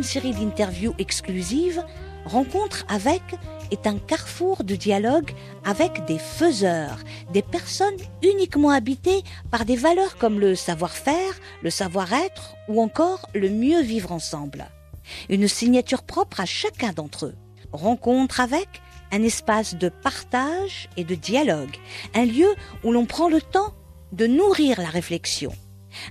une série d'interviews exclusives, Rencontre avec est un carrefour de dialogue avec des faiseurs, des personnes uniquement habitées par des valeurs comme le savoir-faire, le savoir-être ou encore le mieux vivre ensemble. Une signature propre à chacun d'entre eux. Rencontre avec un espace de partage et de dialogue, un lieu où l'on prend le temps de nourrir la réflexion.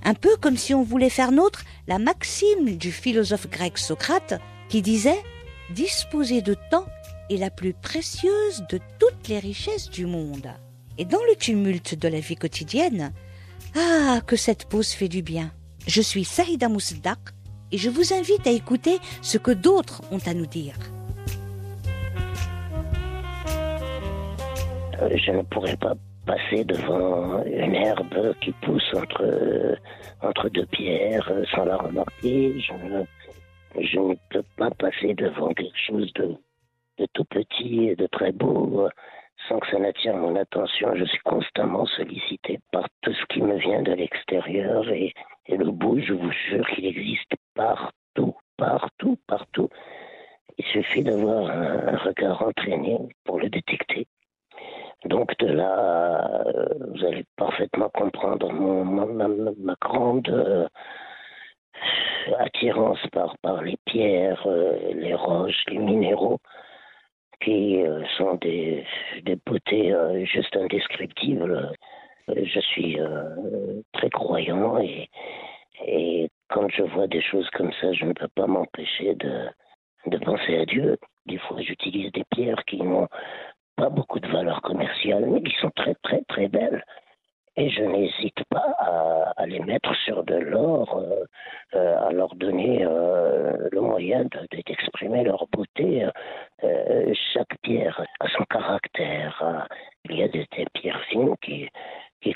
Un peu comme si on voulait faire nôtre la maxime du philosophe grec Socrate qui disait Disposer de temps est la plus précieuse de toutes les richesses du monde. Et dans le tumulte de la vie quotidienne, ah, que cette pause fait du bien. Je suis Saïda Mousdak et je vous invite à écouter ce que d'autres ont à nous dire. Euh, je ne pourrais pas passer devant une herbe qui pousse entre, entre deux pierres sans la remarquer. Je ne, je ne peux pas passer devant quelque chose de, de tout petit et de très beau sans que ça n'attire mon attention. Je suis constamment sollicité par tout ce qui me vient de l'extérieur et, et le beau, je vous jure qu'il existe partout, partout, partout. Il suffit d'avoir un regard entraîné pour le détecter. Donc de là, euh, vous allez parfaitement comprendre mon, ma, grande euh, attirance par, les pierres, euh, les roches, les minéraux, qui sont des, beautés juste indescriptibles. Je suis très croyant et, quand je vois des choses comme ça, je ne peux pas m'empêcher de, de penser à Dieu. Des fois, j'utilise des pierres qui n'ont pas beaucoup de valeur commerciale, mais qui sont très très très belles. Et je n'hésite pas à, les mettre sur de l'or, euh, euh, à leur donner euh, le moyen d'exprimer de, leur beauté. Chaque pierre a son caractère. Il y a des, pierres fines qui,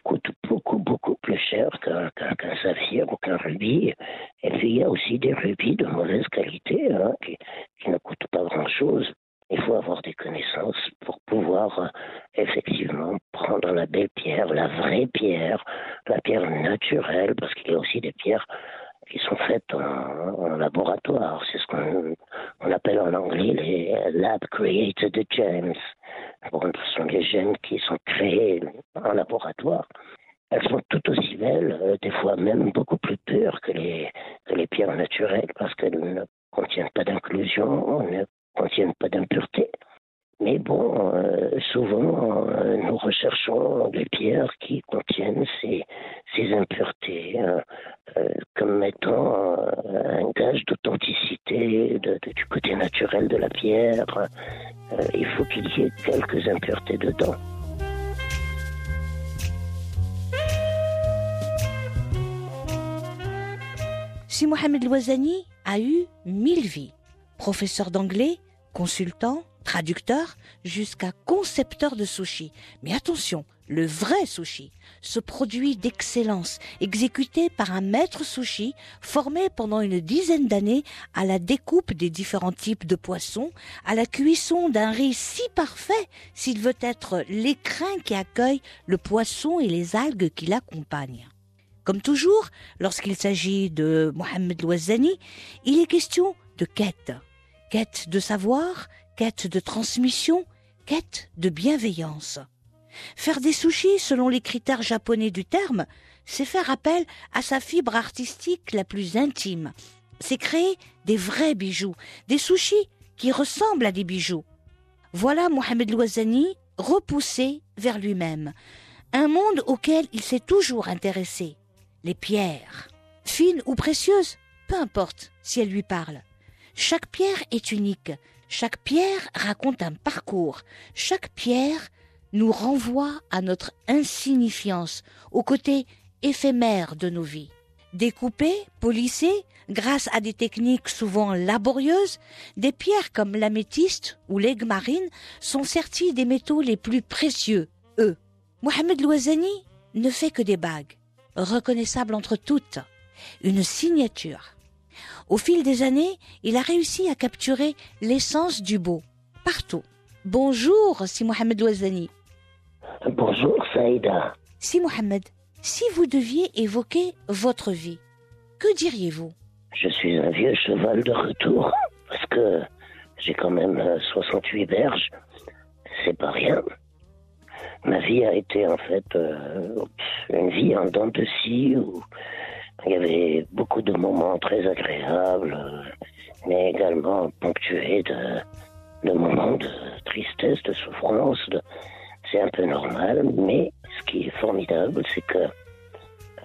coûtent beaucoup, beaucoup plus cher qu'un qu qu saphir ou qu'un rubis. Et puis il y a aussi des rubis de mauvaise qualité hein, qui ne coûtent pas grand-chose. Il faut avoir des connaissances pour pouvoir euh, effectivement prendre la belle pierre, la vraie pierre, la pierre naturelle, parce qu'il y a aussi des pierres qui sont faites en, laboratoire. C'est ce qu'on on appelle en anglais les lab created gems. Bon, ce sont des gemmes qui sont créées en laboratoire. Elles sont tout aussi belles, euh, des fois même beaucoup plus pures que les, que les pierres naturelles, parce qu'elles ne contiennent pas d'inclusion, contiennent pas d'impureté. Mais bon, euh, souvent, euh, nous recherchons des pierres qui contiennent ces, ces impuretés euh, comme mettant un gage d'authenticité du côté naturel de la pierre. il faut qu'il y ait quelques impuretés dedans. Si Mohamed Loazani a eu mille vies, professeur d'anglais, consultant, traducteur, jusqu'à concepteur de sushi. Mais attention, le vrai sushi, ce produit d'excellence exécuté par un maître sushi formé pendant une dizaine d'années à la découpe des différents types de poissons, à la cuisson d'un riz si parfait s'il veut être l'écrin qui accueille le poisson et les algues qui l'accompagnent. Comme toujours, lorsqu'il s'agit de Mohamed Louazani, il est question de quête. Quête de savoir, quête de transmission, quête de bienveillance. Faire des sushis selon les critères japonais du terme, c'est faire appel à sa fibre artistique la plus intime. C'est créer des vrais bijoux, des sushis qui ressemblent à des bijoux. Voilà Mohamed Louazani repoussé vers lui-même, un monde auquel il s'est toujours intéressé. Les pierres, fines ou précieuses, peu importe si elles lui parlent. Chaque pierre est unique, chaque pierre raconte un parcours, chaque pierre nous renvoie à notre insignifiance, au côté éphémère de nos vies. Découpées, polissées, grâce à des techniques souvent laborieuses, des pierres comme l'améthyste ou l'aigle marine sont serties des métaux les plus précieux, eux. Mohamed Loazani ne fait que des bagues, reconnaissables entre toutes, une signature. Au fil des années, il a réussi à capturer l'essence du beau, partout. Bonjour, Si Mohamed Ouazani. Bonjour, Saïda. Si Mohamed, si vous deviez évoquer votre vie, que diriez-vous? Je suis un vieux cheval de retour parce que j'ai quand même 68 euh, berges. C'est pas rien. Ma vie a été en fait euh, une vie en dents de scie où il y avait beaucoup de moments très agréables, mais également ponctués de, moments de tristesse, de souffrance. C'est un peu normal, mais ce qui est formidable, c'est que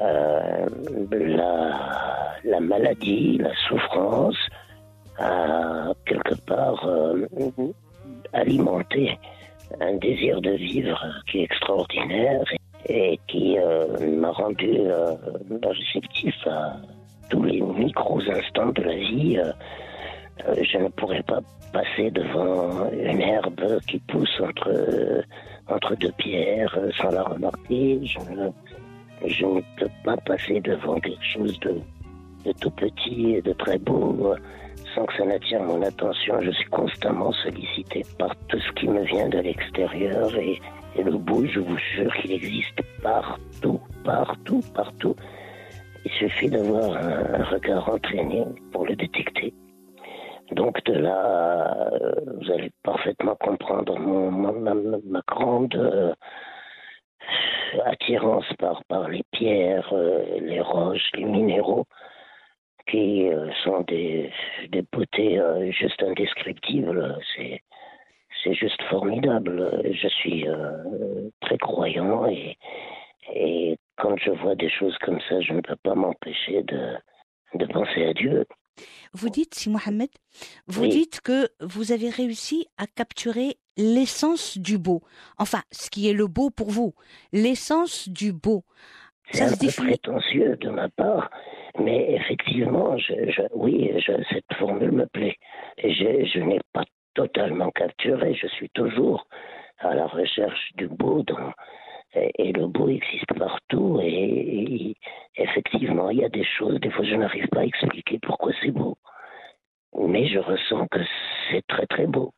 euh, la, la, maladie, la souffrance a quelque part euh, alimenté un désir de vivre qui est extraordinaire et qui euh, m'a rendu euh, réceptif à tous les micros instants de la vie. je ne pourrais pas passer devant une herbe qui pousse entre, entre deux pierres sans la remarquer. Je ne, je ne peux pas passer devant quelque chose de, de tout petit et de très beau sans que ça n'attire mon attention. Je suis constamment sollicité par tout ce qui me vient de l'extérieur et, le beau, je vous jure qu'il existe partout, partout, partout. Il suffit d'avoir un, regard entraîné pour le détecter. Donc de là, euh, vous allez parfaitement comprendre mon, ma, grande euh, attirance par, par les pierres, euh, les roches, les minéraux, qui euh, sont des, des beautés euh, juste indescriptibles. C'est, c'est juste formidable. Je suis très croyant et, et quand je vois des choses comme ça, je ne peux pas m'empêcher de, de penser à Dieu. Vous dites, si Mohamed, vous dites que vous avez réussi à capturer l'essence du beau. Enfin, ce qui est le beau pour vous, l'essence du beau. C'est un peu prétentieux de ma part, mais effectivement, oui, cette formule me plaît. Et je, n'ai pas totalement capturé, je suis toujours à la recherche du beau et, le beau existe partout et, effectivement il y a des choses des fois je n'arrive pas à expliquer pourquoi c'est beau mais je ressens que c'est très très beau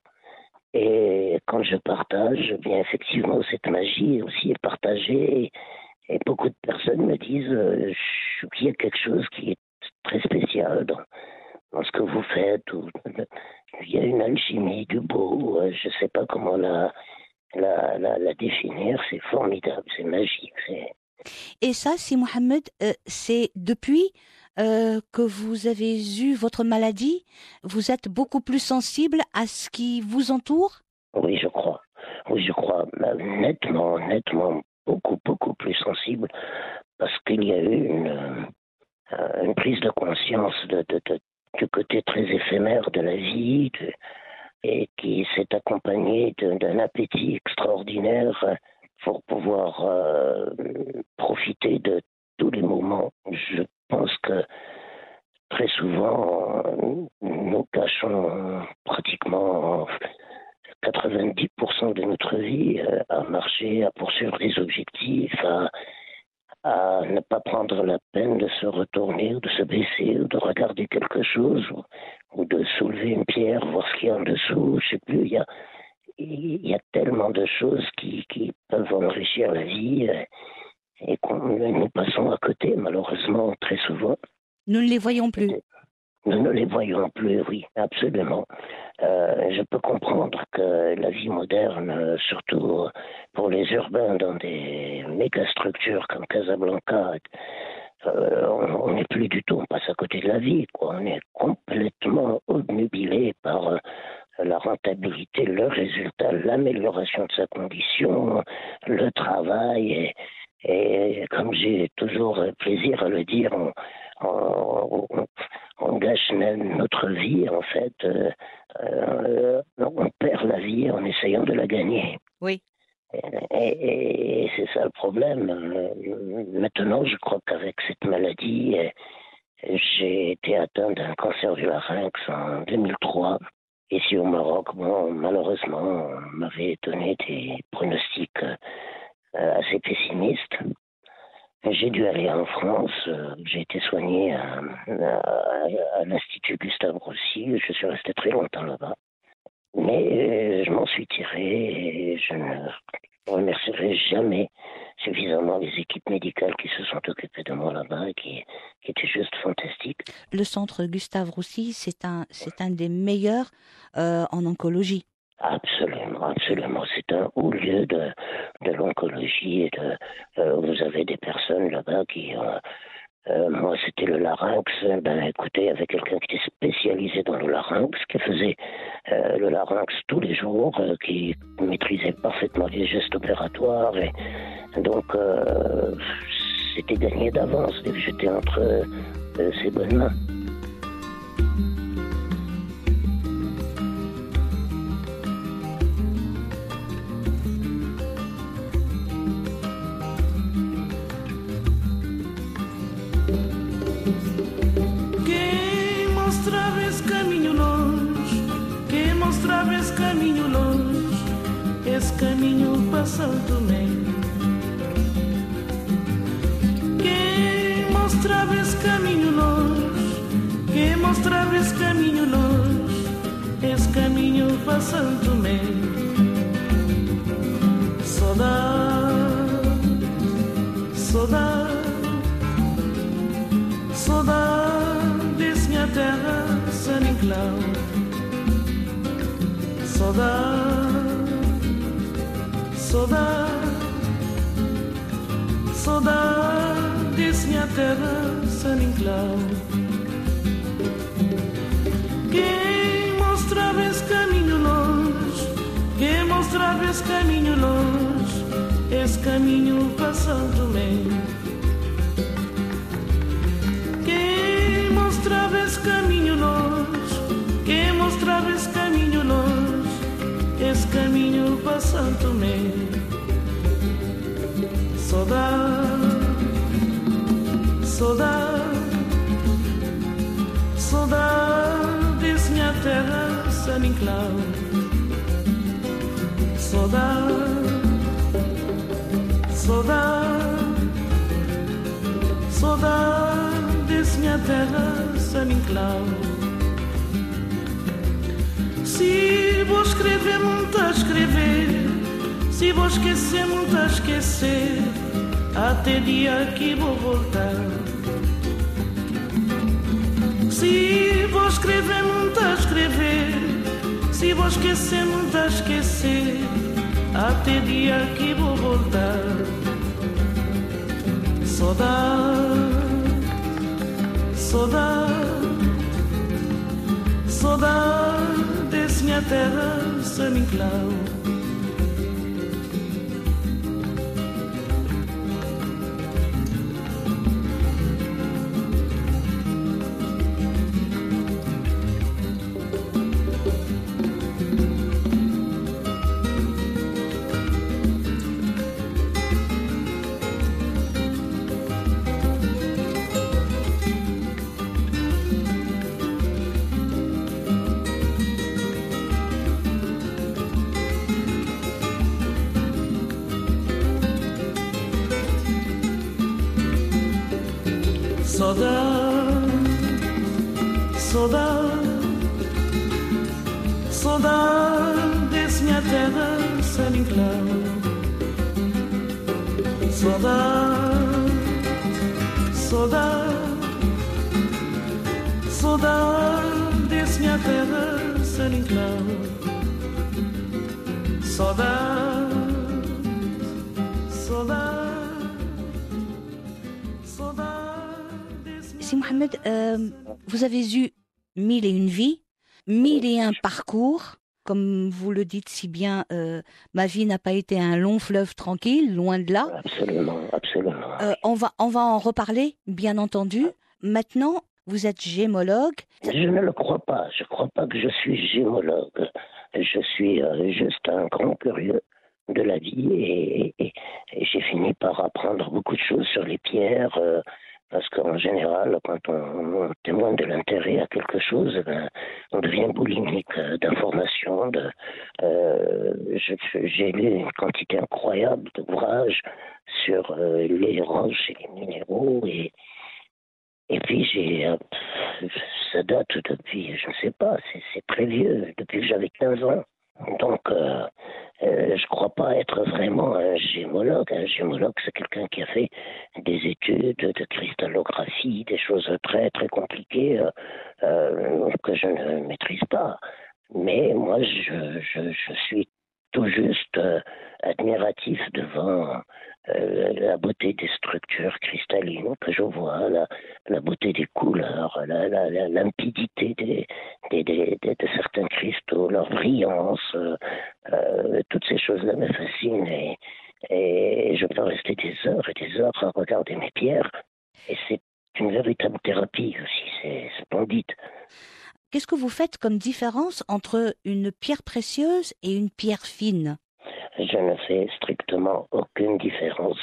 et quand je partage, bien effectivement, cette magie aussi est partagée. Et, beaucoup de personnes me disent euh, qu'il y a quelque chose qui est très spécial dans, dans ce que vous faites. il y a une alchimie du beau. Euh, je ne sais pas comment la, la, la, définir. C'est formidable, c'est magique. Et ça, si Mohamed, euh, c'est depuis euh, que vous avez eu votre maladie, vous êtes beaucoup plus sensible à ce qui vous entoure? Oui, je crois. Oui, je crois. Nettement, nettement, beaucoup, beaucoup plus sensible parce qu'il y a eu une, euh, prise de conscience du côté très éphémère de la vie et qui s'est accompagnée d'un appétit extraordinaire pour pouvoir euh, profiter de tous les moments. Je pense que très souvent, nous cachons pratiquement 90% de notre vie euh, à marcher, à poursuivre des objectifs, à, à, ne pas prendre la peine de se retourner ou de se baisser ou de regarder quelque chose ou, de soulever une pierre, voir ce qu'il y a en dessous. Je sais plus, il y a, il y a tellement de choses qui, qui peuvent enrichir la vie. Euh, et qu'on nous passons à côté, malheureusement, très souvent. Nous ne les voyons plus. Nous ne les voyons plus, oui, absolument. Euh, je peux comprendre que la vie moderne, surtout pour les urbains dans des méga-structures comme Casablanca, euh, on n'est plus du tout, on passe à côté de la vie, quoi. On est complètement obnubilé par euh, la rentabilité, le résultat, l'amélioration de sa condition, le travail et, et comme j'ai toujours plaisir à le dire, on, on, gâche notre vie, en fait. Euh, euh, on perd la vie en essayant de la gagner. Oui. Et, c'est ça le problème. Maintenant, je crois qu'avec cette maladie, j'ai été atteint d'un cancer du larynx en 2003. Ici au Maroc, bon, malheureusement, on m'avait donné des pronostics euh, assez pessimiste. J'ai dû aller en France, euh, j'ai été soigné à, l'Institut Gustave Roussy, je suis resté très longtemps là-bas. Mais euh, je m'en suis tiré et je ne remercierai jamais suffisamment les équipes médicales qui se sont occupées de moi là-bas et qui, qui étaient juste fantastiques. Le centre Gustave Roussy, c'est un, c'est un des meilleurs euh, en oncologie. Absolument, absolument. C'est un haut lieu de, de l'oncologie et de, euh, vous avez des personnes là-bas qui, euh, euh, moi, c'était le larynx. Ben, écoutez, avec quelqu'un qui était spécialisé dans le larynx, qui faisait le larynx tous les jours, qui maîtrisait parfaitement les gestes opératoires. Donc, c'était gagné d'avance j'étais entre ses bonnes mains. Caminho para Santo Tomé. Quem mostrava esse caminho longe, quem mostrava esse caminho longe, esse caminho para Santo Tomé. Saudade, saudade. Saudade, minha terra, San Inclau. Saudade, saudade, saudade, minha terra, San Inclau. Quem mostrava esse caminho longe, quem mostrava esse caminho longe, esse caminho para Santo Tomé. Quem mostrava esse caminho longe, caminho para Santo Tomé. Saudade, saudade, saudade, minha terra, San Inclau. Saudade, saudade, saudade, minha terra, San Inclau. Se vou escrever, muito a escrever. Se vou esquecer, muito a esquecer. Até dia que vou voltar. Se vou escrever, muito a escrever. Se vou esquecer, muito a esquecer. Até dia que vou voltar. Saudade, saudade, saudade, minha terra, San Inclau. Saudade, saudade, saudade, minha terra, San Inclau. Saudade, saudade, saudade. Si Mohamed, euh, vous avez eu mille et une vies, mille et un parcours. Comme vous le dites si bien, euh, ma vie n'a pas été un long fleuve tranquille, loin de là. Absolument, absolument. Euh, on, va, on va en reparler, bien entendu. Maintenant, vous êtes gémologue. Je ne le crois pas. Je ne crois pas que je suis gémologue. Je suis euh, juste un grand curieux de la vie et, et- et j'ai fini par apprendre beaucoup de choses sur les pierres. Parce qu'en général, quand on, on témoigne de l'intérêt à quelque chose, eh ben, on devient boulimique euh, d'informations. Euh, j'ai lu une quantité incroyable d'ouvrages sur euh, les roches et les minéraux et, puis ça date depuis, je ne sais pas, c'est très vieux, depuis que j'avais 15 ans. Donc Euh, je ne crois pas être vraiment un gémologue. Un gémologue, c'est quelqu'un qui a fait des études de cristallographie, des choses très très compliquées euh, euh, que je ne maîtrise pas. Mais moi, je, je, je suis tout juste admiratif devant euh, la beauté des structures cristallines que je vois, la, la beauté des couleurs, la, la, limpidité des, de certains cristaux, leur brillance, euh, euh, toutes ces choses-là me fascinent et, et je peux rester des heures et des heures à regarder mes pierres. Et c'est une véritable thérapie aussi, c'est splendide. Qu'est-ce que vous faites comme différence entre une pierre précieuse et une pierre fine? Je ne fais strictement aucune différence.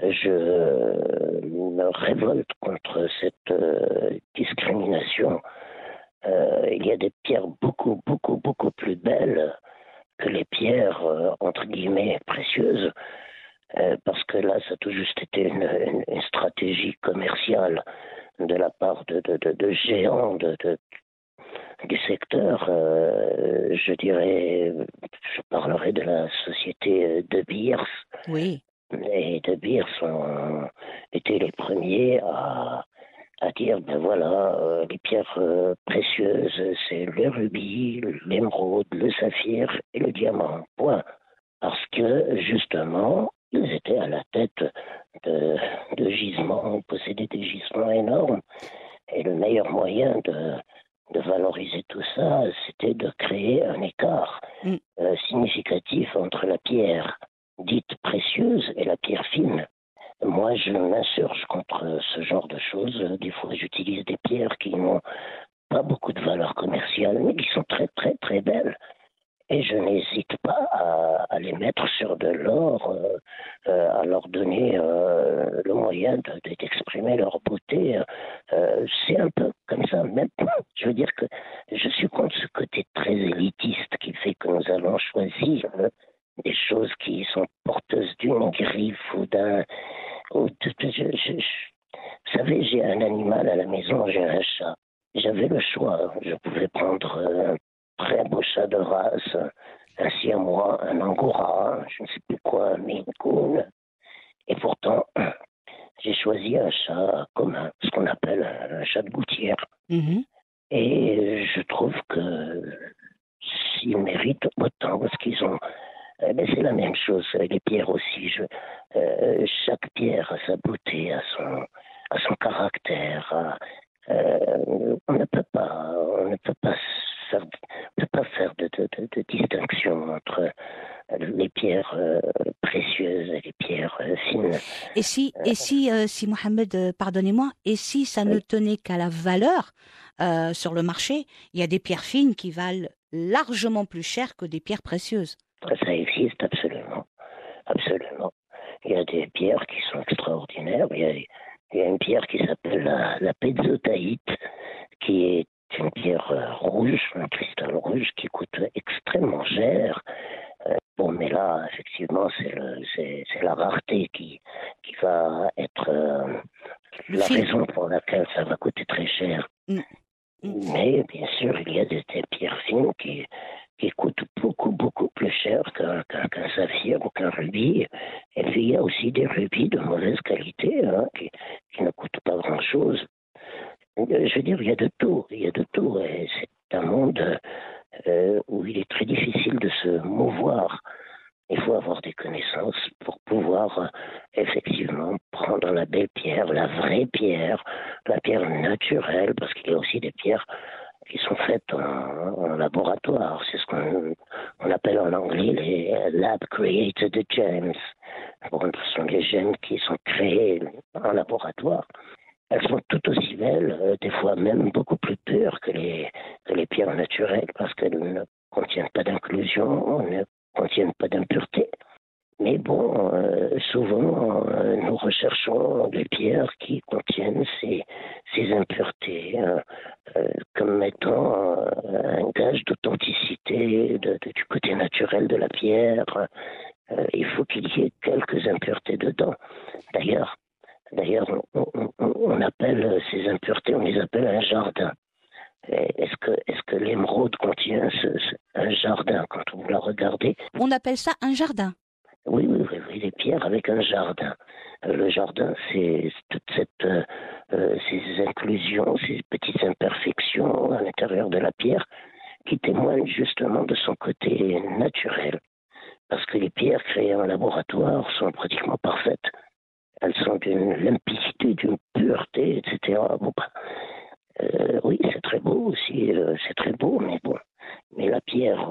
Je me révolte contre cette euh, discrimination. Euh, il y a des pierres beaucoup, beaucoup, beaucoup plus belles que les pierres, euh, entre guillemets, précieuses, parce que là, ça a tout juste été une, stratégie commerciale de la part de, de géants de, du secteur, euh, je dirais, je parlerai de la société euh, De Beers. Oui. Et De Beers ont été les premiers à, à dire, ben voilà, euh, les pierres précieuses, c'est le rubis, l'émeraude, le saphir et le diamant. Point. Parce que, justement, ils étaient à la tête de, de gisements, possédaient des gisements énormes. Et le meilleur moyen de, de valoriser tout ça, c'était de créer un écart mm. euh, significatif entre la pierre dite précieuse et la pierre fine. Moi, je m'insurge contre ce genre de choses. Des fois, j'utilise des pierres qui n'ont pas beaucoup de valeur commerciale, mais qui sont très, très, très belles et je n'hésite pas à, les mettre sur de l'or, euh, euh, à leur donner euh, le moyen d'exprimer leur beauté. C'est un peu comme ça. Même, je veux dire que je suis contre ce côté très élitiste qui fait que nous allons choisir des choses qui sont porteuses d'une griffe ou d'un. Vous savez, j'ai un animal à la maison, j'ai un chat. J'avais le choix. Je pouvais prendre un très beau chat de race, un moi un angora, je ne sais plus quoi, un Maine Et pourtant, j'ai choisi un chat commun, ce qu'on appelle un chat de gouttière. Mm-hmm. Et je trouve que s'ils méritent autant, parce qu'ils ont. Eh ben, c'est la même chose, les pierres aussi. Je, euh, chaque pierre a sa beauté, a son, a son caractère. Euh, on ne peut pas, on ne peut pas faire, ne pas faire de, de, distinction entre les pierres euh, précieuses et les pierres euh, fines. Et si, et si, euh, si Mohamed, pardonnez-moi, et si ça ne tenait qu'à la valeur sur le marché, il y a des pierres fines qui valent largement plus cher que des pierres précieuses. Ça existe absolument, absolument. Il y a des pierres qui sont extraordinaires. Il y a, il y a une pierre qui s'appelle la, la qui est une pierre euh, rouge, un cristal rouge qui coûte extrêmement cher. Euh, bon, mais là, effectivement, c'est la rareté qui, qui va être euh, la raison pour laquelle ça va coûter très cher. Mm. Mm. Mais bien sûr, il y a des, pierres fines qui, qui coûtent beaucoup, beaucoup plus cher qu'un saphir ou qu'un rubis. Et puis, il y a aussi des rubis de mauvaise qualité hein, qui, qui ne coûtent pas grand-chose. Euh, je veux dire, il y a de tout, il y a de tout. C'est un monde euh, où il est très difficile de se mouvoir. Il faut avoir des connaissances pour pouvoir euh, effectivement prendre la belle pierre, la vraie pierre, la pierre naturelle, parce qu'il y a aussi des pierres qui sont faites en, laboratoire. C'est ce qu'on on appelle en anglais les lab created gems. ce sont des gemmes qui sont créées en laboratoire elles sont tout aussi belles, euh, des fois même beaucoup plus pures que les, pierres naturelles parce qu'elles ne contiennent pas d'inclusion, ne contiennent pas d'impureté. Mais bon, euh, souvent, euh, nous recherchons des pierres qui contiennent ces, ces impuretés comme mettant un gage d'authenticité du côté naturel de la pierre. il faut qu'il y ait quelques impuretés dedans. D'ailleurs, D'ailleurs, on, appelle ces impuretés, on les appelle un jardin. Est-ce que, est que l'émeraude contient un jardin quand vous la regardez? On appelle ça un jardin. Oui, oui, oui, oui, les pierres avec un jardin. Euh, le jardin, c'est toute cette, euh, euh, ces inclusions, ces petites imperfections à l'intérieur de la pierre qui témoignent justement de son côté naturel. Parce que les pierres créées en laboratoire sont pratiquement parfaites. Elles sont d'une limpidité, d'une pureté, etc. Bon, bah, oui, c'est très beau aussi, c'est très beau, mais bon. Mais la pierre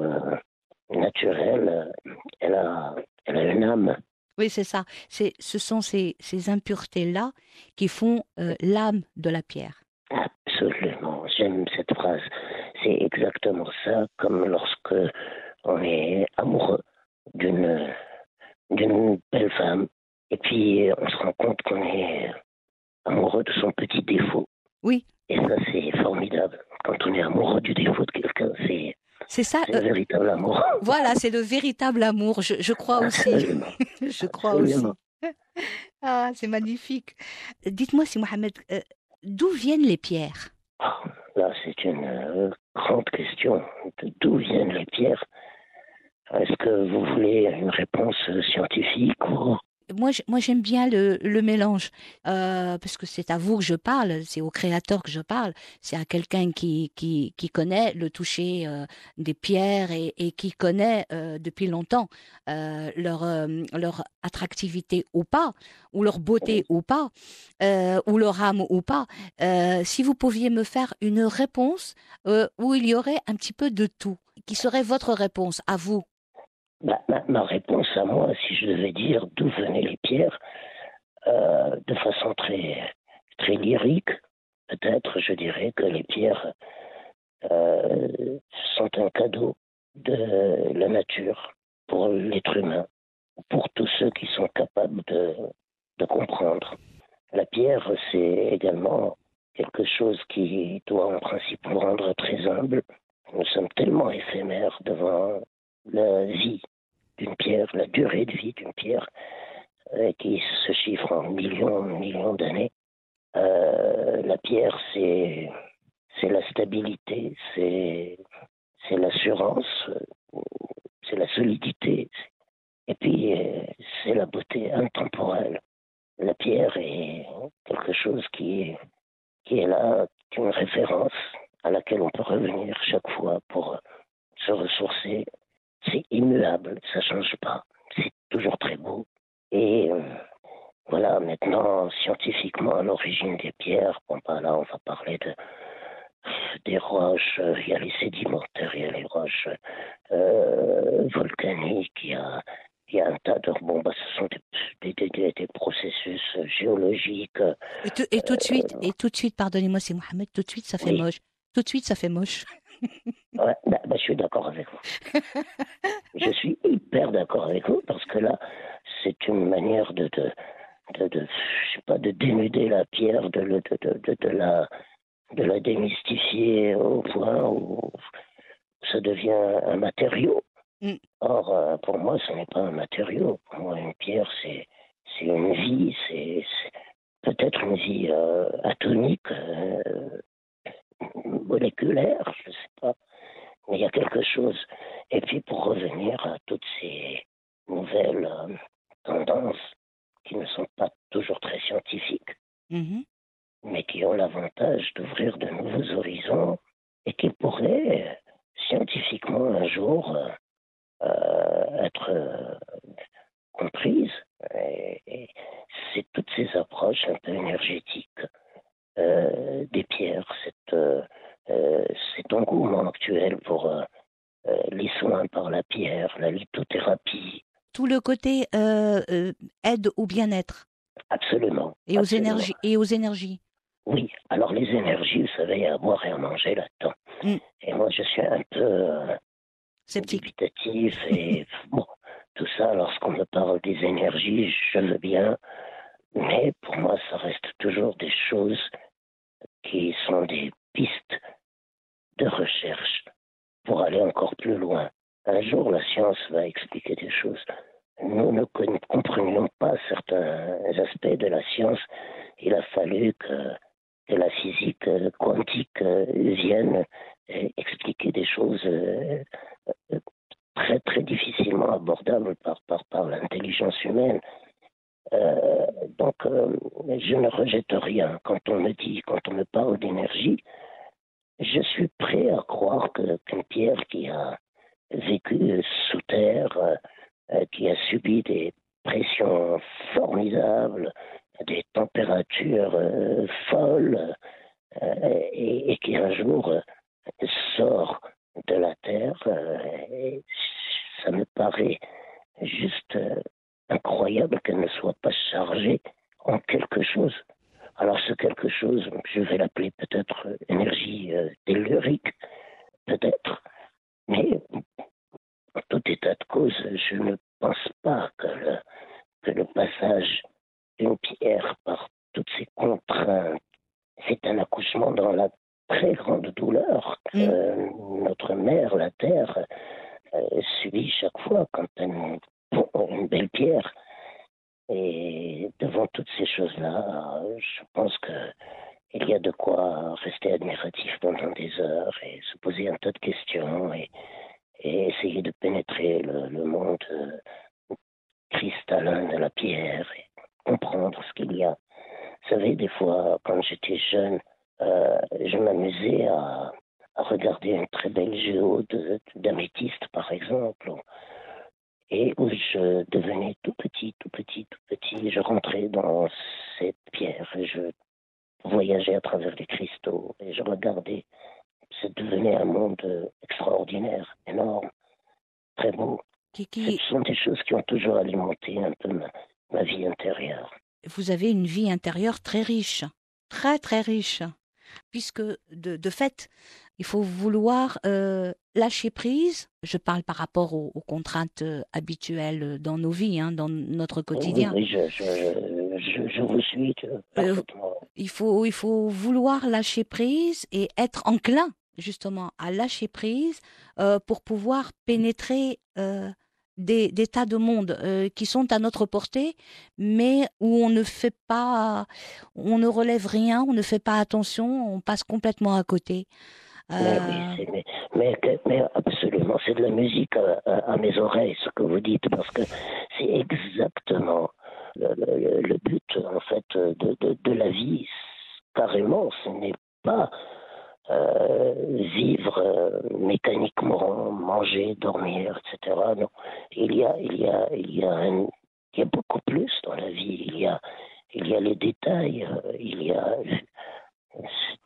naturelle, elle a, elle a une âme. Oui, c'est ça. C'est, ce sont ces, ces impuretés-là qui font euh, l'âme de la pierre. Absolument. J'aime cette phrase. C'est exactement ça, comme lorsque on est amoureux d'une, d'une belle femme, et puis on se rend compte qu'on est amoureux de son petit défaut. Oui. Et ça, c'est formidable. Quand on est amoureux du défaut de quelqu'un, c'est, c'est ça. le euh, véritable amour. Voilà, c'est le véritable amour. Je, crois aussi. je crois aussi. Ah, c'est magnifique. Dites-moi, si Mohamed, euh, d'où viennent les pierres? Ah, Là, c'est une euh, grande question. D'où viennent les pierres? Est-ce que vous voulez une réponse scientifique ou moi, moi j'aime bien le, le mélange, euh, parce que c'est à vous que je parle, c'est au créateur que je parle, c'est à quelqu'un qui, qui, qui, connaît le toucher euh, des pierres et, et qui connaît euh, depuis longtemps leur, leur attractivité ou pas, ou leur beauté ou pas, ou leur âme ou pas. si vous pouviez me faire une réponse où il y aurait un petit peu de tout, qui serait votre réponse à vous? Ma, réponse à moi, si je devais dire d'où venaient les pierres, euh, de façon très, très lyrique, peut-être je dirais que les pierres euh, sont un cadeau de la nature pour l'être humain, pour tous ceux qui sont capables de, de comprendre. La pierre, c'est également quelque chose qui doit en principe nous rendre très humbles. Nous sommes tellement éphémères devant la vie d'une pierre, la durée de vie d'une pierre, euh, qui se chiffre en millions, millions d'années. Euh, la pierre, c'est c'est la stabilité, c'est c'est l'assurance, c'est la solidité, et puis euh, c'est la beauté intemporelle. La pierre est quelque chose qui est qui est là, une référence à laquelle on peut revenir chaque fois pour se ressourcer c'est immuable, ça change pas. C'est toujours très beau. Et euh, voilà, maintenant, scientifiquement, à l'origine des pierres, bon, bah, là, on va parler de des roches, euh, il y a les sédimentaires, il y a les roches euh, volcaniques, il y a, il y a un tas de... Bon, bah, ce sont des, des, des, des processus géologiques. Et tout, et tout de suite, et tout de suite, pardonnez-moi, c'est Mohamed, tout de suite, ça fait moche. Tout de suite, ça fait moche. ouais, bah, bah, je suis d'accord avec vous. je suis hyper d'accord avec vous parce que là, c'est une manière de, de, de, de, je sais pas, de dénuder la pierre, de, de, de, de, la, de la démystifier au point où ça devient un matériau. Mm. Or, euh, pour moi, ce n'est pas un matériau. Pour moi, une pierre, c'est c'est une vie, c'est peut-être une vie euh, atomique, euh, moléculaire, je ne sais pas, mais il y a quelque chose. Et puis pour revenir à toutes ces nouvelles euh, tendances qui ne sont pas toujours très scientifiques, mm-hmm. mais qui ont l'avantage d'ouvrir de nouveaux horizons et qui pourraient scientifiquement un jour euh, euh, être comprises. c'est toutes ces approches un peu énergétiques euh, des pierres, cette, euh, euh, cet engouement actuel pour les soins par la pierre, la lithothérapie. Tout le côté aide au bien-être. Absolument. Et aux énergies. Et aux énergies. Oui, alors les énergies, vous savez, à boire et à manger là-dedans. Mm. Et moi, je suis un peu sceptique. et bon, tout ça, lorsqu'on me parle des énergies, je veux bien, mais pour moi, ça reste toujours des choses qui sont des pistes de recherche pour aller encore plus loin. Un jour, la science va expliquer des choses. Nous ne comprenions pas certains aspects de la science. Il a fallu que la physique quantique viennent expliquer des choses très très difficilement abordables par l'intelligence humaine. Donc, je ne rejette rien quand on me dit, quand on me parle d'énergie. Je suis prêt à croire qu'une pierre qui a vécu sous terre, euh, qui a subi des pressions formidables, des températures euh, folles, euh, et, qui un jour sort de la terre, ça me paraît juste incroyable qu'elle ne soit pas chargée en quelque chose. Alors ce quelque chose, je vais l'appeler peut-être énergie tellurique, peut-être, mais en tout état de cause, je ne pense pas que le, que le passage d'une pierre par toutes ces contraintes, c'est un accouchement dans la très grande douleur que mm. notre mère, la terre, euh, subit chaque fois quand elle pond une belle pierre. Et devant toutes ces choses-là, je pense que il y a de quoi rester admiratif pendant des heures et se poser un tas de questions et, et essayer de pénétrer le, monde euh, cristallin de la pierre et comprendre ce qu'il y a. Vous savez, des fois, quand j'étais jeune, euh, je m'amusais à, regarder une très belle géo d'améthyste, par exemple, et où je devenais tout petit, tout petit, tout petit. Je rentrais dans cette pierre et je voyageais à travers les cristaux et je regardais ça devenait un monde euh, extraordinaire, énorme, très beau. Ce sont des choses qui ont toujours alimenté un peu ma, vie intérieure. Vous avez une vie intérieure très riche, très très riche, puisque de, fait, il faut vouloir euh, lâcher prise. Je parle par rapport aux, contraintes euh, habituelles dans nos vies, hein, dans notre quotidien. Oui, je, je, vous suis. il, faut, il faut vouloir lâcher prise et être enclin justement à lâcher prise euh, pour pouvoir pénétrer euh, des, tas de mondes euh, qui sont à notre portée, mais où on ne fait pas, on ne relève rien, on ne fait pas attention, on passe complètement à côté. Mais, mais, absolument, c'est de la musique à, mes oreilles, ce que vous dites, parce que c'est exactement le, but, en fait, de, de, de la vie. Carrément, ce n'est pas euh, vivre euh, mécaniquement, manger, dormir, etc. Non, il y a, il y a, il y a, il y a beaucoup plus dans la vie. Il y a, il y a les détails. Euh, il y a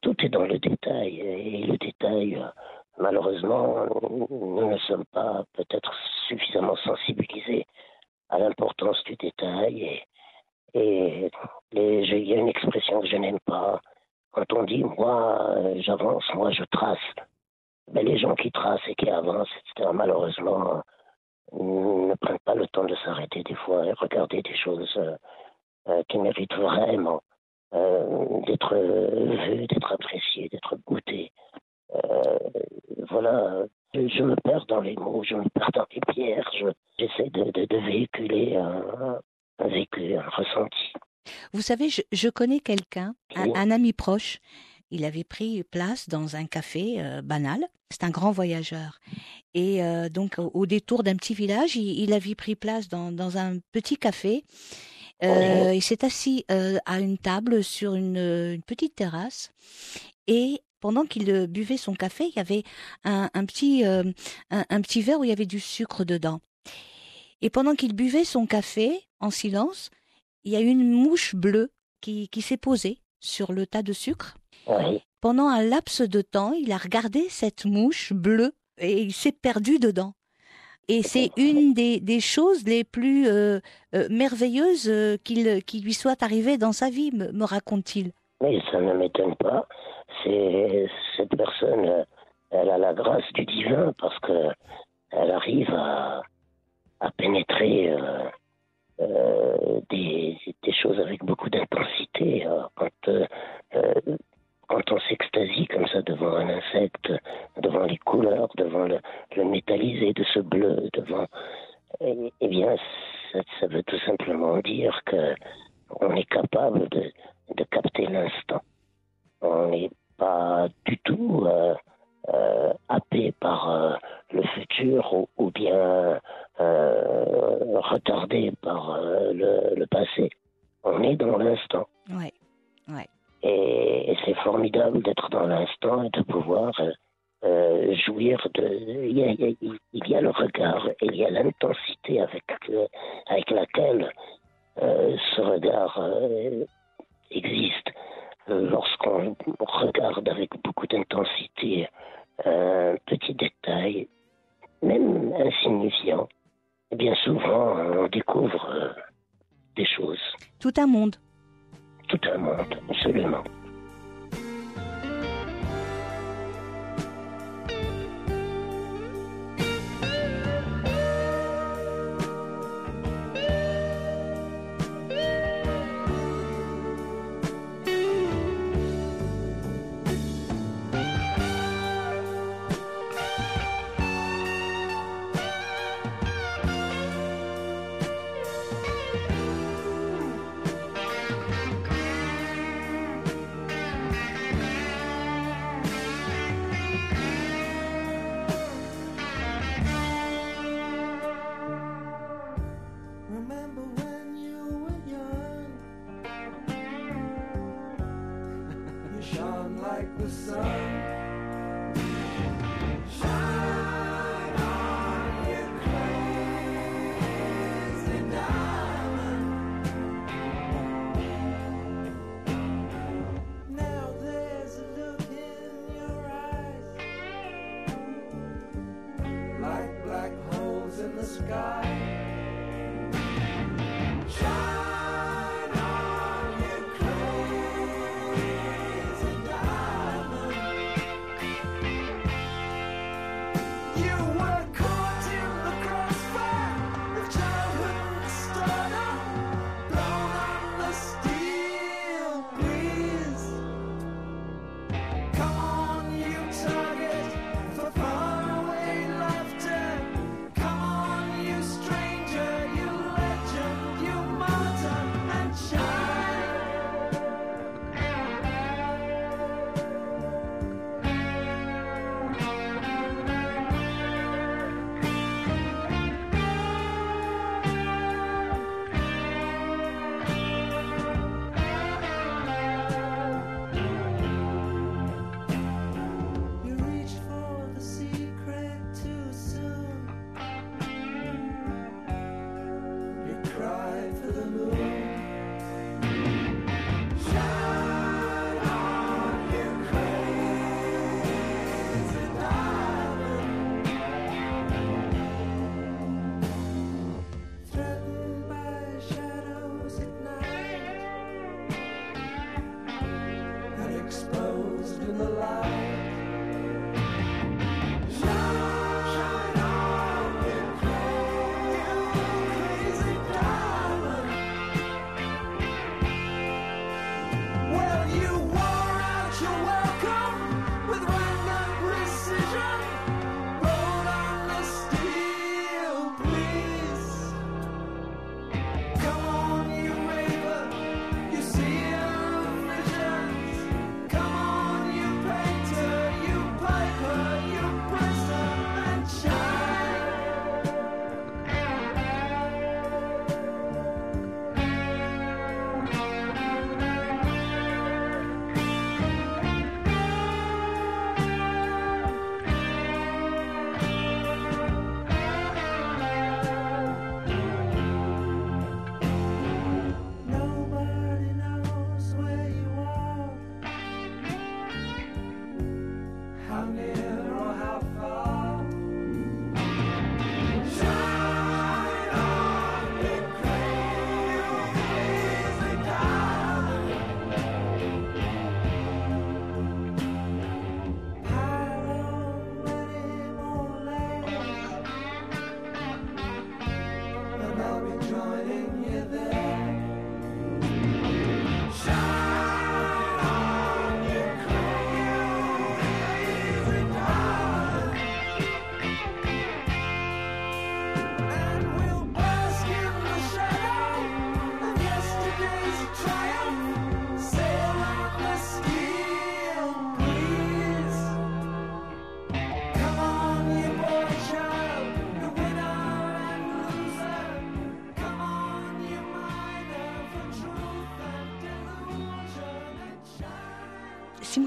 tout est dans le détail et le détail. Malheureusement, nous ne sommes pas peut-être suffisamment sensibilisés à l'importance du détail et, et il y a une expression que je n'aime pas, quand on dit moi euh, j'avance, moi je trace, mais les gens qui tracent et qui avancent, etc., malheureusement, ne prennent pas le temps de s'arrêter des fois et regarder des choses euh, euh, qui méritent vraiment d'être vues, d'être appréciées, d'être goûtées. voilà, je, me perds dans les mots, je me perds dans les pierres, j'essaie de, de, véhiculer un, un vécu, un ressenti. Vous savez, je, connais quelqu'un, un, ami proche. Il avait pris place dans un café euh, banal. C'est un grand voyageur. Et euh, donc, au, détour d'un petit village, il, avait pris place dans, un petit café. Euh, il s'est assis à une table sur une, petite terrasse. Et pendant qu'il buvait son café, il y avait un, petit, un petit verre où il y avait du sucre dedans. Et pendant qu'il buvait son café en silence, il y a une mouche bleue qui, qui s'est posée sur le tas de sucre. Pendant un laps de temps, il a regardé cette mouche bleue et il s'est perdu dedans. Et c'est une des, des, choses les plus euh, euh, merveilleuses euh, qu'il qui lui soit arrivée dans sa vie, me, raconte-t-il. Mais ça ne m'étonne pas. C'est cette personne, elle a la grâce du divin parce que elle arrive à, à pénétrer euh, des, choses avec beaucoup d'intensité. Quand, euh, euh, quand on s'extasie comme ça devant un insecte, devant les couleurs, devant le, métallisé de ce bleu, devant, eh, eh bien, ça, veut tout simplement dire que on est capable de, de capter l'instant. On n'est pas du tout euh, par euh, le futur ou, ou bien euh, retardé par euh, le, le passé. On est dans l'instant. Ouais. Et, et c'est formidable d'être dans l'instant et de pouvoir jouir de. Il y, a, il y a- le regard et il y a l'intensité avec, avec laquelle ce regard existe. Euh, Lorsqu'on regarde avec beaucoup d'intensité un petit détail, même insignifiant, et bien souvent on découvre euh, des choses. Tout un monde. Tout un monde, absolument.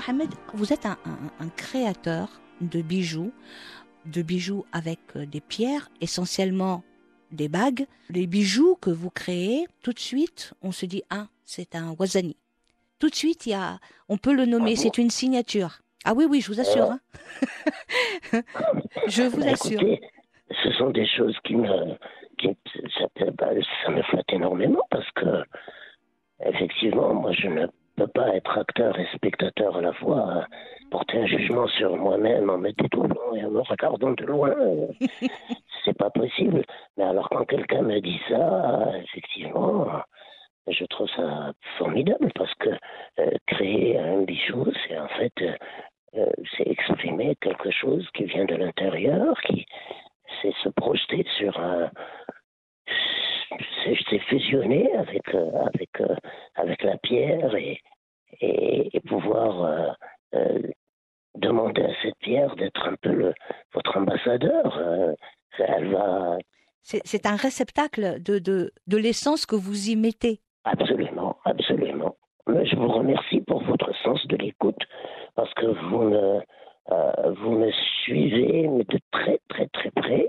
Mohamed, vous êtes un, un créateur de bijoux, de bijoux avec euh, des pierres, essentiellement des bagues. Les bijoux que vous créez, tout de suite, on se dit, ah, c'est un wazani. Tout de suite, il y a, on peut le nommer, Ah bon c'est une signature. Ah oui, oui, je vous assure. hein. je vous Bah, assure. écoutez, ce sont des choses qui me, qui, ça, bah, ça me flatte énormément parce que, effectivement, moi, je ne peux pas être acteur et spectateur à la fois, euh, porter un jugement sur moi-même en me détournant et en me regardant de loin. euh, c'est pas possible. Mais alors, quand quelqu'un me dit ça, effectivement, je trouve ça formidable parce que euh, créer un bijou, c'est en fait, euh, c'est exprimer quelque chose qui vient de l'intérieur, qui c'est se projeter sur un, c'est fusionner avec euh, avec euh, avec la pierre et et, et pouvoir euh, demander à cette pierre d'être un peu le, votre ambassadeur. elle va C'est un réceptacle de, de, de l'essence que vous y mettez. Absolument, absolument. Mais je vous remercie pour votre sens de l'écoute parce que vous me, euh, vous me suivez mais de très très très près